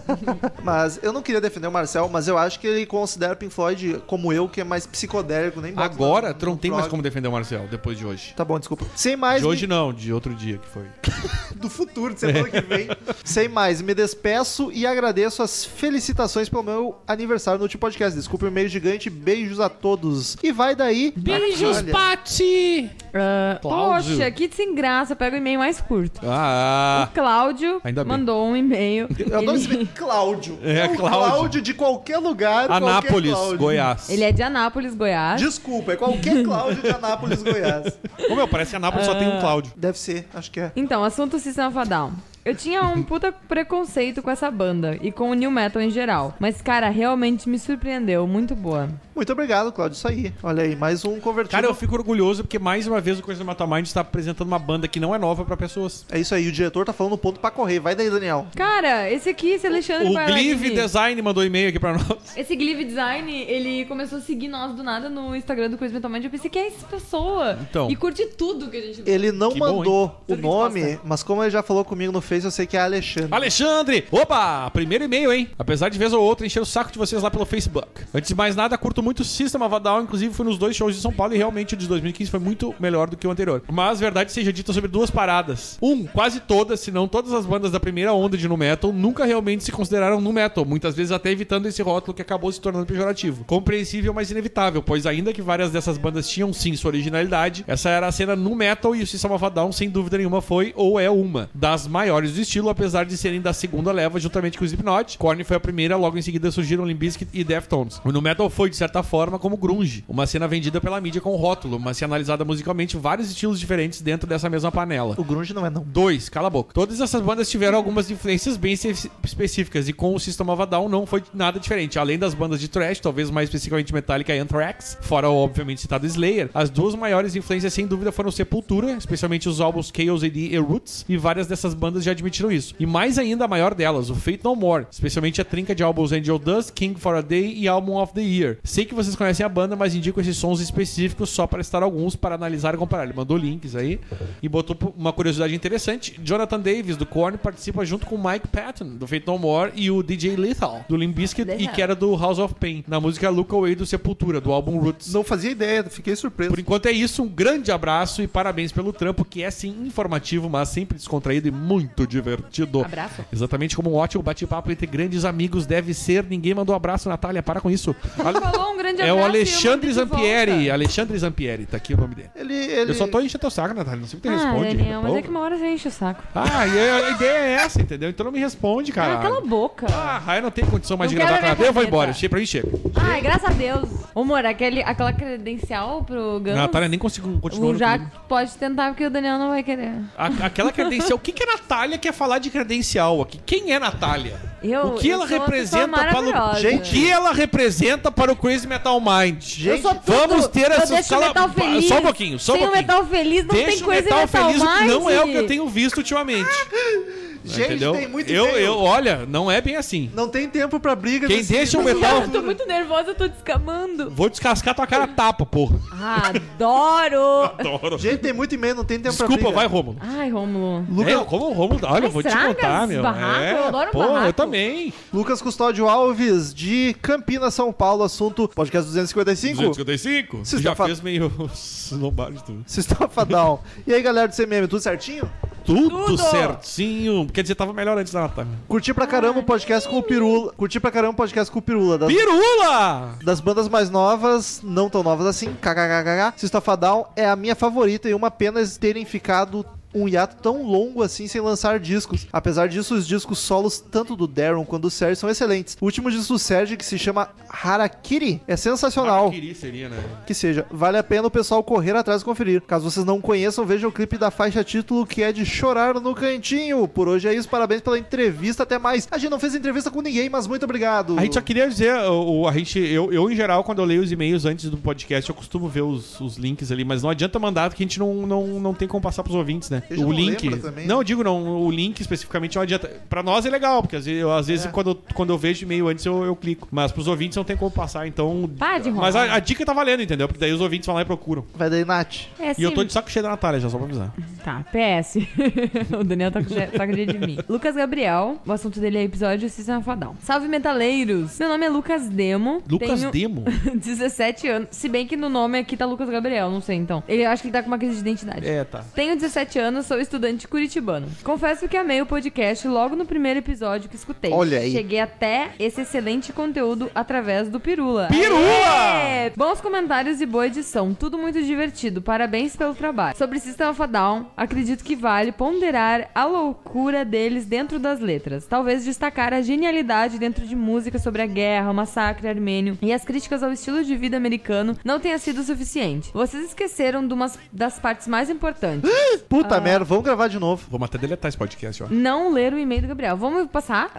Mas eu não queria defender o Marcel, mas eu acho que ele considera o Pink Floyd como eu, que é mais psicodélico, nem Agora, no- tu não tem mais como defender o Marcel depois de hoje. Tá bom, desculpa. Sem mais. De hoje me- não, de outro dia que foi. do futuro, de semana que vem. Sem mais, me despeço e agradeço as felicitações pelo meu aniversário no último podcast. Desculpe o e-mail gigante, beijos a todos. E vai daí. Beijos, Pati! Ah, Cláudio. poxa, que sem graça. Pega o e-mail mais curto. Ah, O Cláudio Ainda bem. mandou um e-mail. Eu adoro esse. Cláudio. É, o Cláudio. Cláudio de qualquer lugar. qualquer Anápolis, Cláudio. Goiás. ele é de Anápolis, Goiás. Desculpa, é qualquer Cláudio de Anápolis, Goiás. Ô meu, parece que a Nápoles só tem um Cláudio. Deve ser, acho que é. Então, assunto System of a Down. Eu tinha um puta preconceito com essa banda e com o new metal em geral. Mas, cara, realmente me surpreendeu. Muito boa. Muito obrigado, Cláudio. Isso aí. Olha aí, mais um convertido. Cara, eu fico orgulhoso porque mais uma vez o Coisa do Metal Mind está apresentando uma banda que não é nova pra pessoas. É isso aí, o diretor tá falando ponto pra correr. Vai daí, Daniel. Cara, esse aqui, esse Alexandre O Barlagini, Glive Design mandou e-mail aqui pra nós. Esse Glive Design, ele começou a seguir nós do nada no Instagram do Crazy Metal Mind. Eu pensei, que é essa pessoa? Então. E curte tudo que a gente Ele não Que bom, mandou o a gente nome, mas como ele já falou comigo no Face, eu sei que é Alexandre. Alexandre! Opa! Primeiro e-mail, hein? Apesar de vez ou outra encher o saco de vocês lá pelo Facebook. Antes de mais nada, curto muito System of a Down, inclusive fui nos dois shows de São Paulo e realmente o de 2015 foi muito melhor do que o anterior. Mas verdade seja dita sobre duas paradas. Um, quase todas, se não todas as bandas da primeira onda de nu metal nunca realmente se consideraram nu metal, muitas vezes até evitando esse rótulo que acabou se tornando pejorativo. Compreensível, mas inevitável, pois ainda que várias dessas bandas tinham sim sua originalidade, essa era a cena nu metal e o System of a Down sem dúvida nenhuma foi ou é uma das maiores do estilo, apesar de serem da segunda leva juntamente com o Slipknot. Korn foi a primeira, logo em seguida surgiram Limp Bizkit e Deftones. O nu metal foi de certa forma como grunge, uma cena vendida pela mídia com rótulo, mas se analisada musicalmente vários estilos diferentes dentro dessa mesma panela. O Grunge não é não. Dois, cala a boca. Todas essas bandas tiveram algumas influências bem espe- específicas e com o System of a Down não foi nada diferente. Além das bandas de thrash, talvez mais especificamente Metallica e Anthrax, fora o obviamente citado Slayer, as duas maiores influências sem dúvida foram Sepultura, especialmente os álbuns Chaos AD e Roots, e várias dessas bandas já admitiram isso. E mais ainda a maior delas, o Fate No More, especialmente a trinca de álbuns Angel Dust, King for a Day e Album of the Year. Sei que vocês conhecem a banda, mas indico esses sons específicos só para estar alguns para analisar e comparar. Ele mandou links aí e botou uma curiosidade interessante. Jonathan Davis, do Korn, participa junto com Mike Patton, do Fate No More, e o DJ Lethal, do Limp Bizkit, e que era do House of Pain, na música Look Away do Sepultura, do álbum Roots. Não fazia ideia, fiquei surpreso. Por enquanto é isso, um grande abraço e parabéns pelo trampo, que é sim informativo, mas sempre descontraído e muito divertido. Abraço. Exatamente como um ótimo bate-papo entre grandes amigos deve ser. Ninguém mandou abraço, Natália, para com isso. Ale- Falou um grande É abraço. o e eu Alexandre Zampieri. Alexandre Zampieri, tá aqui o nome dele. Ele, ele... Eu só tô enchendo teu saco, Natália. Não sei o que Ah, responde. Daniel, mas Pô. é que uma hora você enche o saco. Ah, e a, a ideia é essa, entendeu? Então não me responde, cara. Ah, cala a boca. Ah, aí não tem condição mais Não de gravar. Eu vou embora. Chega pra mim, chega. Ai, graças a Deus. Ô, amor, aquele, aquela credencial pro Gans... Natália nem conseguiu continuar O clima. pode tentar, porque o Daniel não vai querer. A- Aquela credencial. O que, que a Natália quer falar de credencial aqui? Quem é Natália? Eu, o que eu ela representa para o. Gente, o que ela representa para o Crazy Metal Mind? Eu sou tudo. Vamos ter essa metal feliz. Só um pouquinho, só um Sem o pouquinho. metal feliz não Deixa tem coisa metal metal mind. não é o que eu tenho visto ultimamente. Gente, entendeu? tem muito eu, e-mail. eu, olha, não é bem assim. Não tem tempo pra briga. Quem deixa o nessa metal- Eu tô muito nervosa, eu tô descamando. Vou descascar tua cara tapa, porra. Adoro! Adoro. Gente, tem muito e-mail, não tem tempo pra Desculpa, briga. vai, Rômulo. Ai, Rômulo. Lucas, É, como o Rômulo, olha, eu vou te contar, meu. barracos, é, eu adoro pô, barraco. eu também. Lucas Custódio Alves, de Campinas, São Paulo, assunto podcast 255. 255? Você já fa- fez meio snowball de tudo. Sistofa Down. E aí, galera do CMM, tudo certinho? Tudo, Tudo. certinho. Quer dizer, tava melhor antes da Natália. Curti pra caramba o podcast com o Pirula. Curti pra caramba o podcast com o Pirula. Das, Pirula! das bandas mais novas, não tão novas assim, kkkk. Sistofa Down é a minha favorita e uma pena eles terem ficado um hiato tão longo assim sem lançar discos. Apesar disso, os discos solos, tanto do Darren quanto do Serge, são excelentes. O último disco do Serge, que se chama Harakiri, é sensacional. Queria seria, né? Que seja, vale a pena o pessoal correr atrás e conferir. Caso vocês não conheçam, vejam o clipe da faixa título que é de Chorar no Cantinho. Por hoje é isso, parabéns pela entrevista, até mais. A gente não fez entrevista com ninguém, mas muito obrigado. A gente só queria dizer, o, o- a gente, eu, eu, em geral, quando eu leio os e-mails antes do podcast, eu costumo ver os, os links ali, mas não adianta mandar, porque a gente não, não, não tem como passar pros ouvintes, né? O link. não, né? eu digo não, o link especificamente não adianta. Pra nós é legal, porque às vezes, às vezes É. quando, eu- quando eu vejo e-mail antes eu, eu clico. Mas pros ouvintes não tem como passar, então. Para de. Mas a, a dica tá valendo, entendeu? Porque daí os ouvintes vão lá e procuram. Vai daí, Nath. É E eu tô de saco cheio da Natália, já só pra avisar. Tá, PS. o Daniel tá com je- tá de mim. Lucas Gabriel, o assunto dele é episódio a Down. Salve metaleiros! Meu nome é Lucas Demo. Lucas tenho Demo? 17 anos. Se bem que no nome aqui tá Lucas Gabriel, não sei então. Ele acho que ele tá com uma crise de identidade. É, tá. Tenho 17 anos, sou estudante curitibano. Confesso que amei o podcast logo no primeiro episódio que escutei. Olha aí. Cheguei até esse excelente conteúdo através do Pirula. Pirula! Aê! Bons comentários e boa edição. Tudo muito divertido. Parabéns pelo trabalho. Sobre System of a Down, acredito que vale ponderar a loucura deles dentro das letras. Talvez destacar a genialidade dentro de música sobre a guerra, o massacre armênio e as críticas ao estilo de vida americano não tenha sido suficiente. Vocês esqueceram de umas das partes mais importantes. Puta Ah. Merda, vamos gravar de novo. Vamos até deletar esse podcast, ó. Não ler o e-mail do Gabriel. Vamos passar?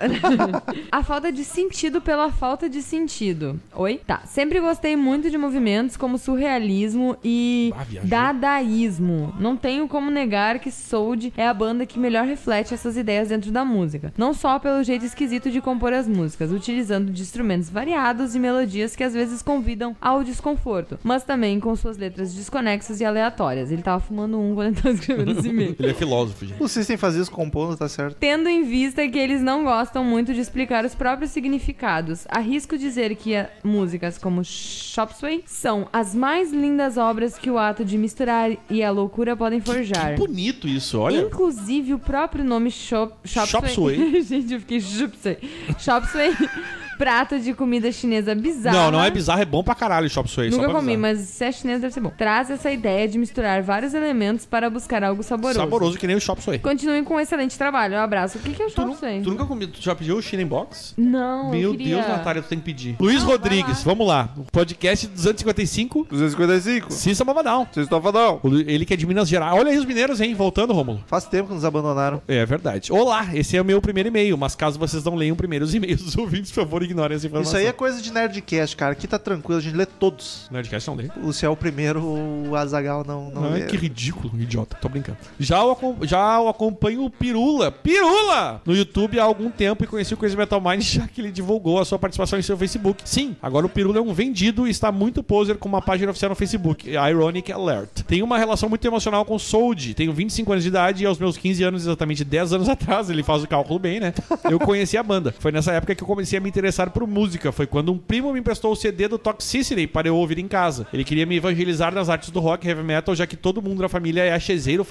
a falta de sentido pela falta de sentido. Oi? Tá. Sempre gostei muito de movimentos como surrealismo e Ah, dadaísmo. Não tenho como negar que Soul é a banda que melhor reflete essas ideias dentro da música. Não só pelo jeito esquisito de compor as músicas, utilizando de instrumentos variados e melodias que às vezes convidam ao desconforto, mas também com suas letras desconexas e aleatórias. Ele tava fumando um quando ele tava escrevendo esse Ele é filósofo, gente. O System faz isso compondo, tá certo. Tendo em vista que eles não gostam muito de explicar os próprios significados, arrisco dizer que a- músicas como Chop Suey são as mais lindas obras que o ato de misturar e a loucura podem forjar. Que bonito isso, olha. Inclusive o próprio nome Chop, Suey. Suey. Gente, eu fiquei Chop Suey. Chop Suey, prato de comida chinesa bizarra. Não, não é bizarro, é bom pra caralho o Chop Suey. Nunca comi, mas se é chinês deve ser bom. Traz essa ideia de misturar vários elementos para buscar algo saboroso. Saboroso que nem o Chop Suey. Continuem com um excelente trabalho. Um abraço. O que, que é o Chop Suey? tu nunca comi, tu já pediu o China Box? Não, Meu queria... Deus, Natália, tu tem que pedir. Luiz Rodrigues, vamos lá. Podcast 255, 255. Cissa Mavadão. Sistofa Down. O Lu- Ele que é de Minas Gerais. Olha aí os mineiros, hein? Voltando, Rômulo. Faz tempo que nos abandonaram. É verdade. Olá, esse é o meu primeiro e-mail, mas caso vocês não leiam primeiro os e-mails dos ouvintes, por favor, ignorem essa informação. Isso aí é coisa de Nerdcast, cara. Aqui tá tranquilo, a gente lê todos. Nerdcast não lê. O se é o primeiro, o Azagal não, não Ai, lê. que ridículo, idiota. Tô brincando. Já o, acom- já o acompanho o Pirula. Pirula! No YouTube há algum tempo e conheci o Crazy Metal Mind já que ele divulgou a sua participação em seu Facebook. Sim, agora o Pirula é um vendido e está muito poser com uma página oficial no Facebook. Ironic Alert. Tenho uma relação muito emocional com Sold. Tenho 25 anos de idade e aos meus 15 anos, exatamente 10 anos atrás, ele faz o cálculo bem, né? Eu conheci a banda. Foi nessa época que eu comecei a me interessar por música. Foi quando um primo me emprestou o CD do Toxicity para eu ouvir em casa. Ele queria me evangelizar nas artes do rock heavy metal, já que todo mundo da família é achezeiro,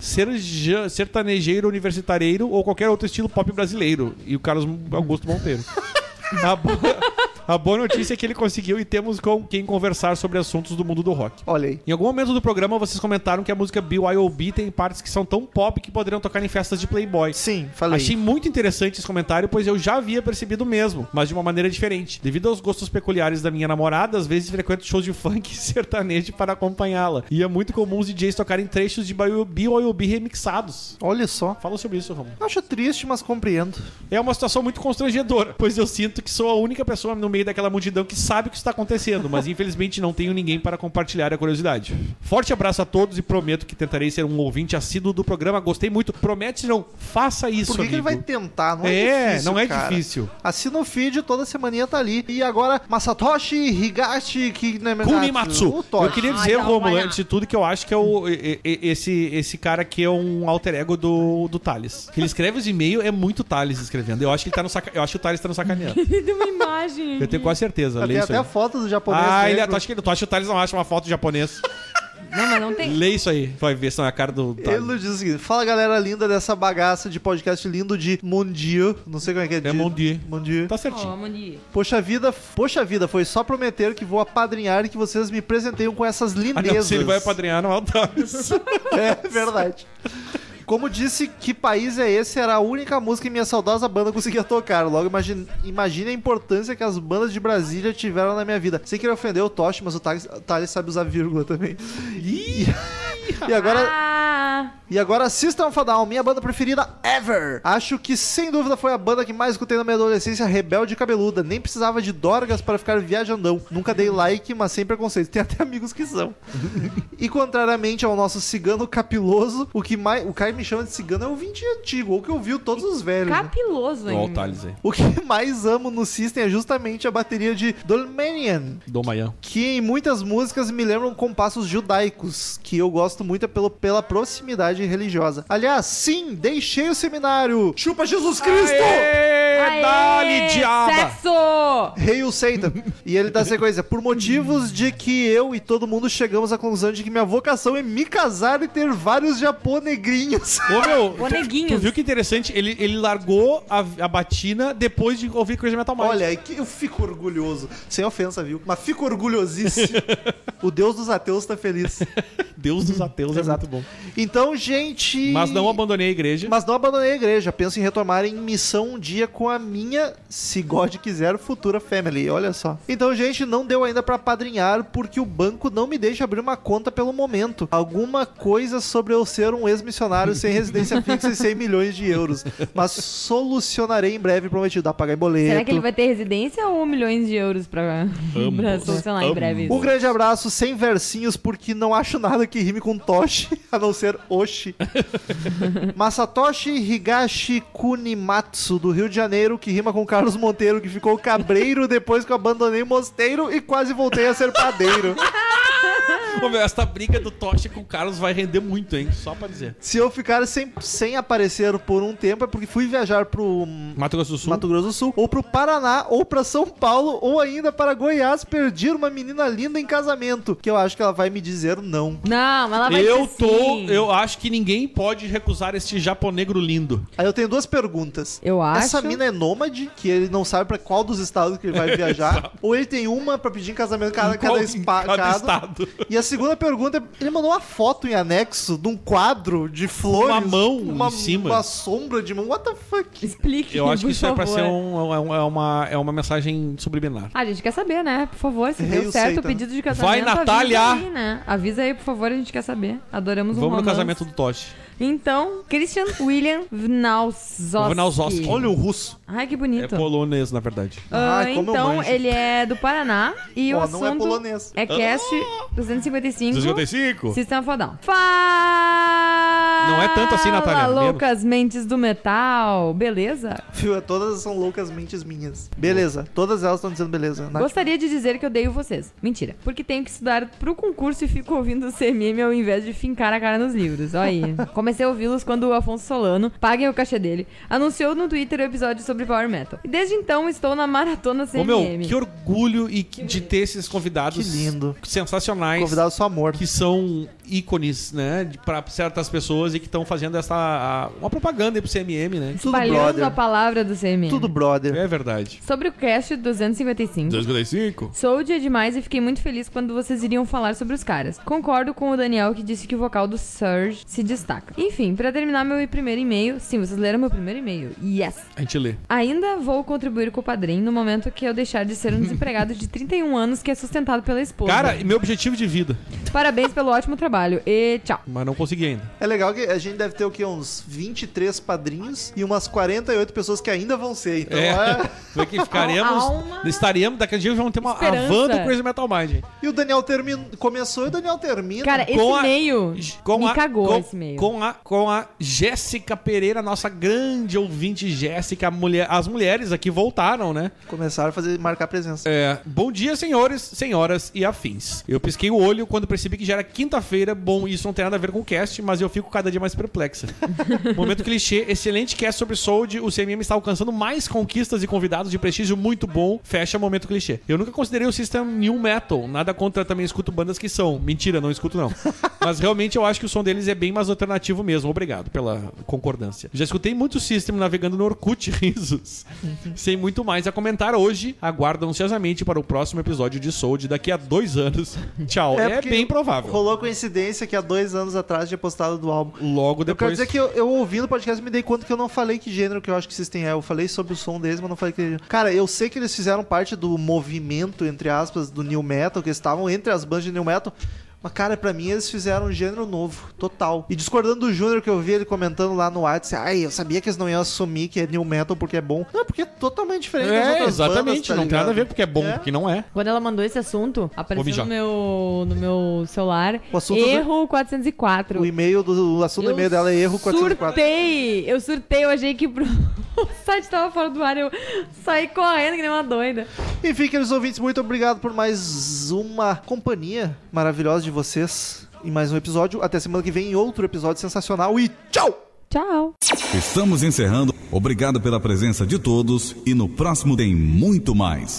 serja- sertanejeiro, universitareiro ou qualquer outro estilo pop brasileiro. E o Carlos Augusto Monteiro. A boa, a boa notícia é que ele conseguiu e temos com quem conversar sobre assuntos do mundo do rock. Olha aí. Em algum momento do programa, vocês comentaram que a música BYOB tem partes que são tão pop que poderiam tocar em festas de Playboy. Sim, falei. Achei muito interessante esse comentário, pois eu já havia percebido o mesmo, mas de uma maneira diferente. Devido aos gostos peculiares da minha namorada, às vezes frequento shows de funk e sertanejo para acompanhá-la. E é muito comum os DJs tocarem trechos de BYOB remixados. Olha só. Fala sobre isso, Romulo. Acho triste, mas compreendo. É uma situação muito constrangedora, pois eu sinto que sou a única pessoa no meio meio daquela multidão que sabe o que está acontecendo, mas infelizmente não tenho ninguém para compartilhar a curiosidade. Forte abraço a todos e prometo que tentarei ser um ouvinte assíduo do programa. Gostei muito. Promete não, faça isso, Por que, que ele vai tentar? Não é, É, difícil, não é cara. difícil. Assina o feed, toda semaninha tá ali. E agora, Masatoshi Higashi Kinematsu. O Toshi. Eu queria dizer, Romulo, antes de tudo, que eu acho que é o, e- e- esse, esse cara aqui é um alter ego do, do Thales. Que ele escreve os e-mails, é muito Thales escrevendo. Eu acho que ele tá no saca... Eu acho que o Thales tá no sacaneando. Ele deu uma imagem. Eu tenho quase certeza. Tem até aí. a foto do japonês. Ah, ele, negro. tu acha que, tu acha que o Thales não acha uma foto de japonês? Não, mas não tem. Lê isso aí. Vai ver se não é a cara do Ele Thales. nos diz o seguinte: Fala galera linda dessa bagaça de podcast lindo de Mondieu. Não sei como é que é. É Mondieu. Mondieu. Tá certinho. Mandi. Poxa vida, poxa vida, foi só prometer que vou apadrinhar e que vocês me presenteiam com essas Ah, lindezas. não, se ele vai apadrinhar, não é o Thales. É verdade. Como disse, que país é esse? Era a única música que minha saudosa banda conseguia tocar. Logo, imagine, imagine a importância que as bandas de Brasília tiveram na minha vida. Sem querer ofender o Toshi, mas o Thales, sabe usar vírgula também. E, e agora, Ah! e agora System of a Down, minha banda preferida ever. Acho que sem dúvida foi a banda que mais escutei na minha adolescência, rebelde e cabeluda. Nem precisava de dorgas para ficar viajandão. Nunca dei like, mas sem preconceito. Tem até amigos que são. E contrariamente ao nosso cigano capiloso, o que mais. O Caio me chama de cigano é o 20 antigo, ou que ouviu todos os velhos. né? Capiloso. Thales aí. O que mais amo no System é justamente a bateria de Dolmanian, Do Mayan. que em muitas músicas me lembram compassos judaicos, que eu gosto muito pelo, pela proximidade religiosa. Aliás, sim, deixei o seminário. Chupa Jesus Cristo! Aê, Aê, Dali, diaba! Sexo! Rei o Satan. E ele dá sequência. Por motivos de que eu e todo mundo chegamos à conclusão de que minha vocação é me casar e ter vários japonegrinhos. Ô, meu, tu, tu viu que interessante? Ele, ele largou a, a batina depois de ouvir Crazy Metal Mind. Olha, eu fico orgulhoso. Sem ofensa, viu? Mas fico orgulhosíssimo. o Deus dos ateus tá feliz. Deus dos ateus é Exato. muito bom. Então, gente. Mas não abandonei a igreja. Mas não abandonei a igreja. Penso em retomar em missão um dia com a minha, se God quiser, futura family. Olha só. Então, gente, não deu ainda pra padrinhar porque o banco não me deixa abrir uma conta pelo momento. Alguma coisa sobre eu ser um ex-missionário sem residência fixa e 100 milhões de euros. Mas solucionarei em breve, prometido. Dá pra pagar em boleto. Será que ele vai ter residência ou milhões de euros pra, pra solucionar em breve isso? Um grande abraço, sem versinhos, porque não acho nada que rime com Toshi, a não ser Oshi. Masatoshi Higashi Kunimatsu, do Rio de Janeiro, que rima com Carlos Monteiro, que ficou cabreiro depois que eu abandonei o mosteiro e quase voltei a ser padeiro. Ô, meu, esta briga do Tocha com o Carlos vai render muito, hein? Só pra dizer. Se eu ficar sem, sem aparecer por um tempo é porque fui viajar pro Mato Grosso do Sul. Mato Grosso do Sul, ou pro Paraná, ou pra São Paulo, ou ainda para Goiás, perdi uma menina linda em casamento, que eu acho que ela vai me dizer não. Não, mas ela vai Eu dizer tô. sim. Eu acho que ninguém pode recusar este japonegro lindo. Aí eu tenho duas perguntas. Eu acho. Essa mina é nômade, que ele não sabe pra qual dos estados que ele vai viajar, ou ele tem uma pra pedir em casamento cada, Em qual- cada, em espa- cada cada. Estado. E a segunda pergunta é: ele mandou uma foto em anexo de um quadro de flores. Uma mão uma, em cima. Uma sombra de mão. What the fuck? Explique, Eu acho que isso é pra favor. ser um, é um- é uma, é uma mensagem subliminar. Ah, a gente quer saber, né? Por favor, se Rei deu certo Satan. o pedido de casamento, Vai, Natália! avisa aí, né? Avisa aí, por favor, a gente quer saber. Adoramos um Vamos no romance. casamento do Toshi. Então, Christian William Vnauzoski. Vnauzoski. Olha o russo. Ai, que É bonito. polonês, na verdade. Ah, Ai, como eu então, manjo. ele é do Paraná e o Ó, assunto não é polonês. é cast 255 255? System of a Down. Fala! Não é tanto assim, Natália, menos. loucas mentes do metal. Beleza? Viu? Todas são loucas mentes minhas. Beleza. Todas elas estão dizendo beleza. Nath? Gostaria de dizer que odeio vocês. Mentira. Porque tenho que estudar pro concurso e fico ouvindo o CMM ao invés de fincar a cara nos livros. Olha aí. Comecei a ouvi-los quando o Afonso Solano, paguem o cachê dele, anunciou no Twitter o episódio sobre Power Metal. E desde então estou na maratona Ô, CMM. meu, que orgulho e que- de ter esses convidados Que lindo. sensacionais. Convidado só amor. que são ícones, né, pra certas pessoas e que estão fazendo essa a- uma propaganda aí pro CMM, né? Tudo Espalhando brother. a palavra do CMM. Tudo brother. É verdade. Sobre o cast 255. 255? Sou dia demais e fiquei muito feliz quando vocês iriam falar sobre os caras. Concordo com o Daniel que disse que o vocal do Surge se destaca. Enfim, pra terminar meu primeiro e-mail. Sim, vocês leram meu primeiro e-mail. Yes! A gente lê. Ainda vou contribuir com o padrinho no momento que eu deixar de ser um desempregado de 31 anos que é sustentado pela esposa. Cara, meu objetivo de vida. Parabéns pelo ótimo trabalho e tchau. Mas não consegui ainda. É legal que a gente deve ter o quê? Uns 23 padrinhos e umas 48 pessoas que ainda vão ser. Então É. é. Foi que ficaremos. Alma. Estaremos. Daqui a dia vamos ter uma a Esperança. van do Crazy Metal Mind. E o Daniel termina, começou e o Daniel termina. Cara, esse a- e-mail me a, cagou com, esse e-mail. Com a, com a Jéssica Pereira, nossa grande ouvinte Jéssica. Mulher, as mulheres aqui voltaram, né? Começaram a fazer, marcar presença. É, bom dia, senhores, senhoras e afins. Eu pisquei o olho quando percebi que já era quinta-feira. Bom, isso não tem nada a ver com o cast, mas eu fico cada dia mais perplexa. Momento clichê, excelente cast sobre Sold. O CMM está alcançando mais conquistas e convidados de prestígio muito bom. Fecha momento clichê. Eu nunca considerei o System New Metal. Nada contra também escuto bandas que são. Mentira, não escuto não. Mas realmente eu acho que o som deles é bem mais alternativo mesmo. Obrigado pela concordância. Já escutei muito System navegando no Orkut, risos. Sem muito mais a comentar hoje, aguardo ansiosamente para o próximo episódio de Sold daqui a dois anos. Tchau. É, porque bem provável. Rolou coincidência que há dois anos atrás tinha postado do álbum. Logo Eu quero depois. dizer que eu, eu ouvindo o podcast me dei conta que eu não falei que gênero que eu acho que System é. Eu falei sobre o som deles, mas não falei que. Cara, eu sei que eles fizeram parte do movimento, entre aspas, do New Metal, que estavam entre as bandas de New Metal. Mas, cara, pra mim eles fizeram um gênero novo, total. E discordando do Júnior, que eu vi ele comentando lá no WhatsApp, ai, eu sabia que eles não iam assumir que é New Metal porque é bom. Não, porque é totalmente diferente das É, outras exatamente. bandas, tá não tem nada a ver porque é bom, É. porque não é. Quando ela mandou esse assunto, apareceu no meu, no meu celular. O assunto do- erro 404. O e-mail do o assunto do e-mail dela é erro 404. Surtei! Eu surtei, eu achei que pro- o site tava fora do ar. Eu saí correndo que nem uma doida. Enfim, queridos ouvintes, muito obrigado por mais uma companhia maravilhosa de vocês em mais um episódio. Até semana que vem em outro episódio sensacional e tchau! Tchau! Estamos encerrando. Obrigado pela presença de todos e no próximo tem muito mais.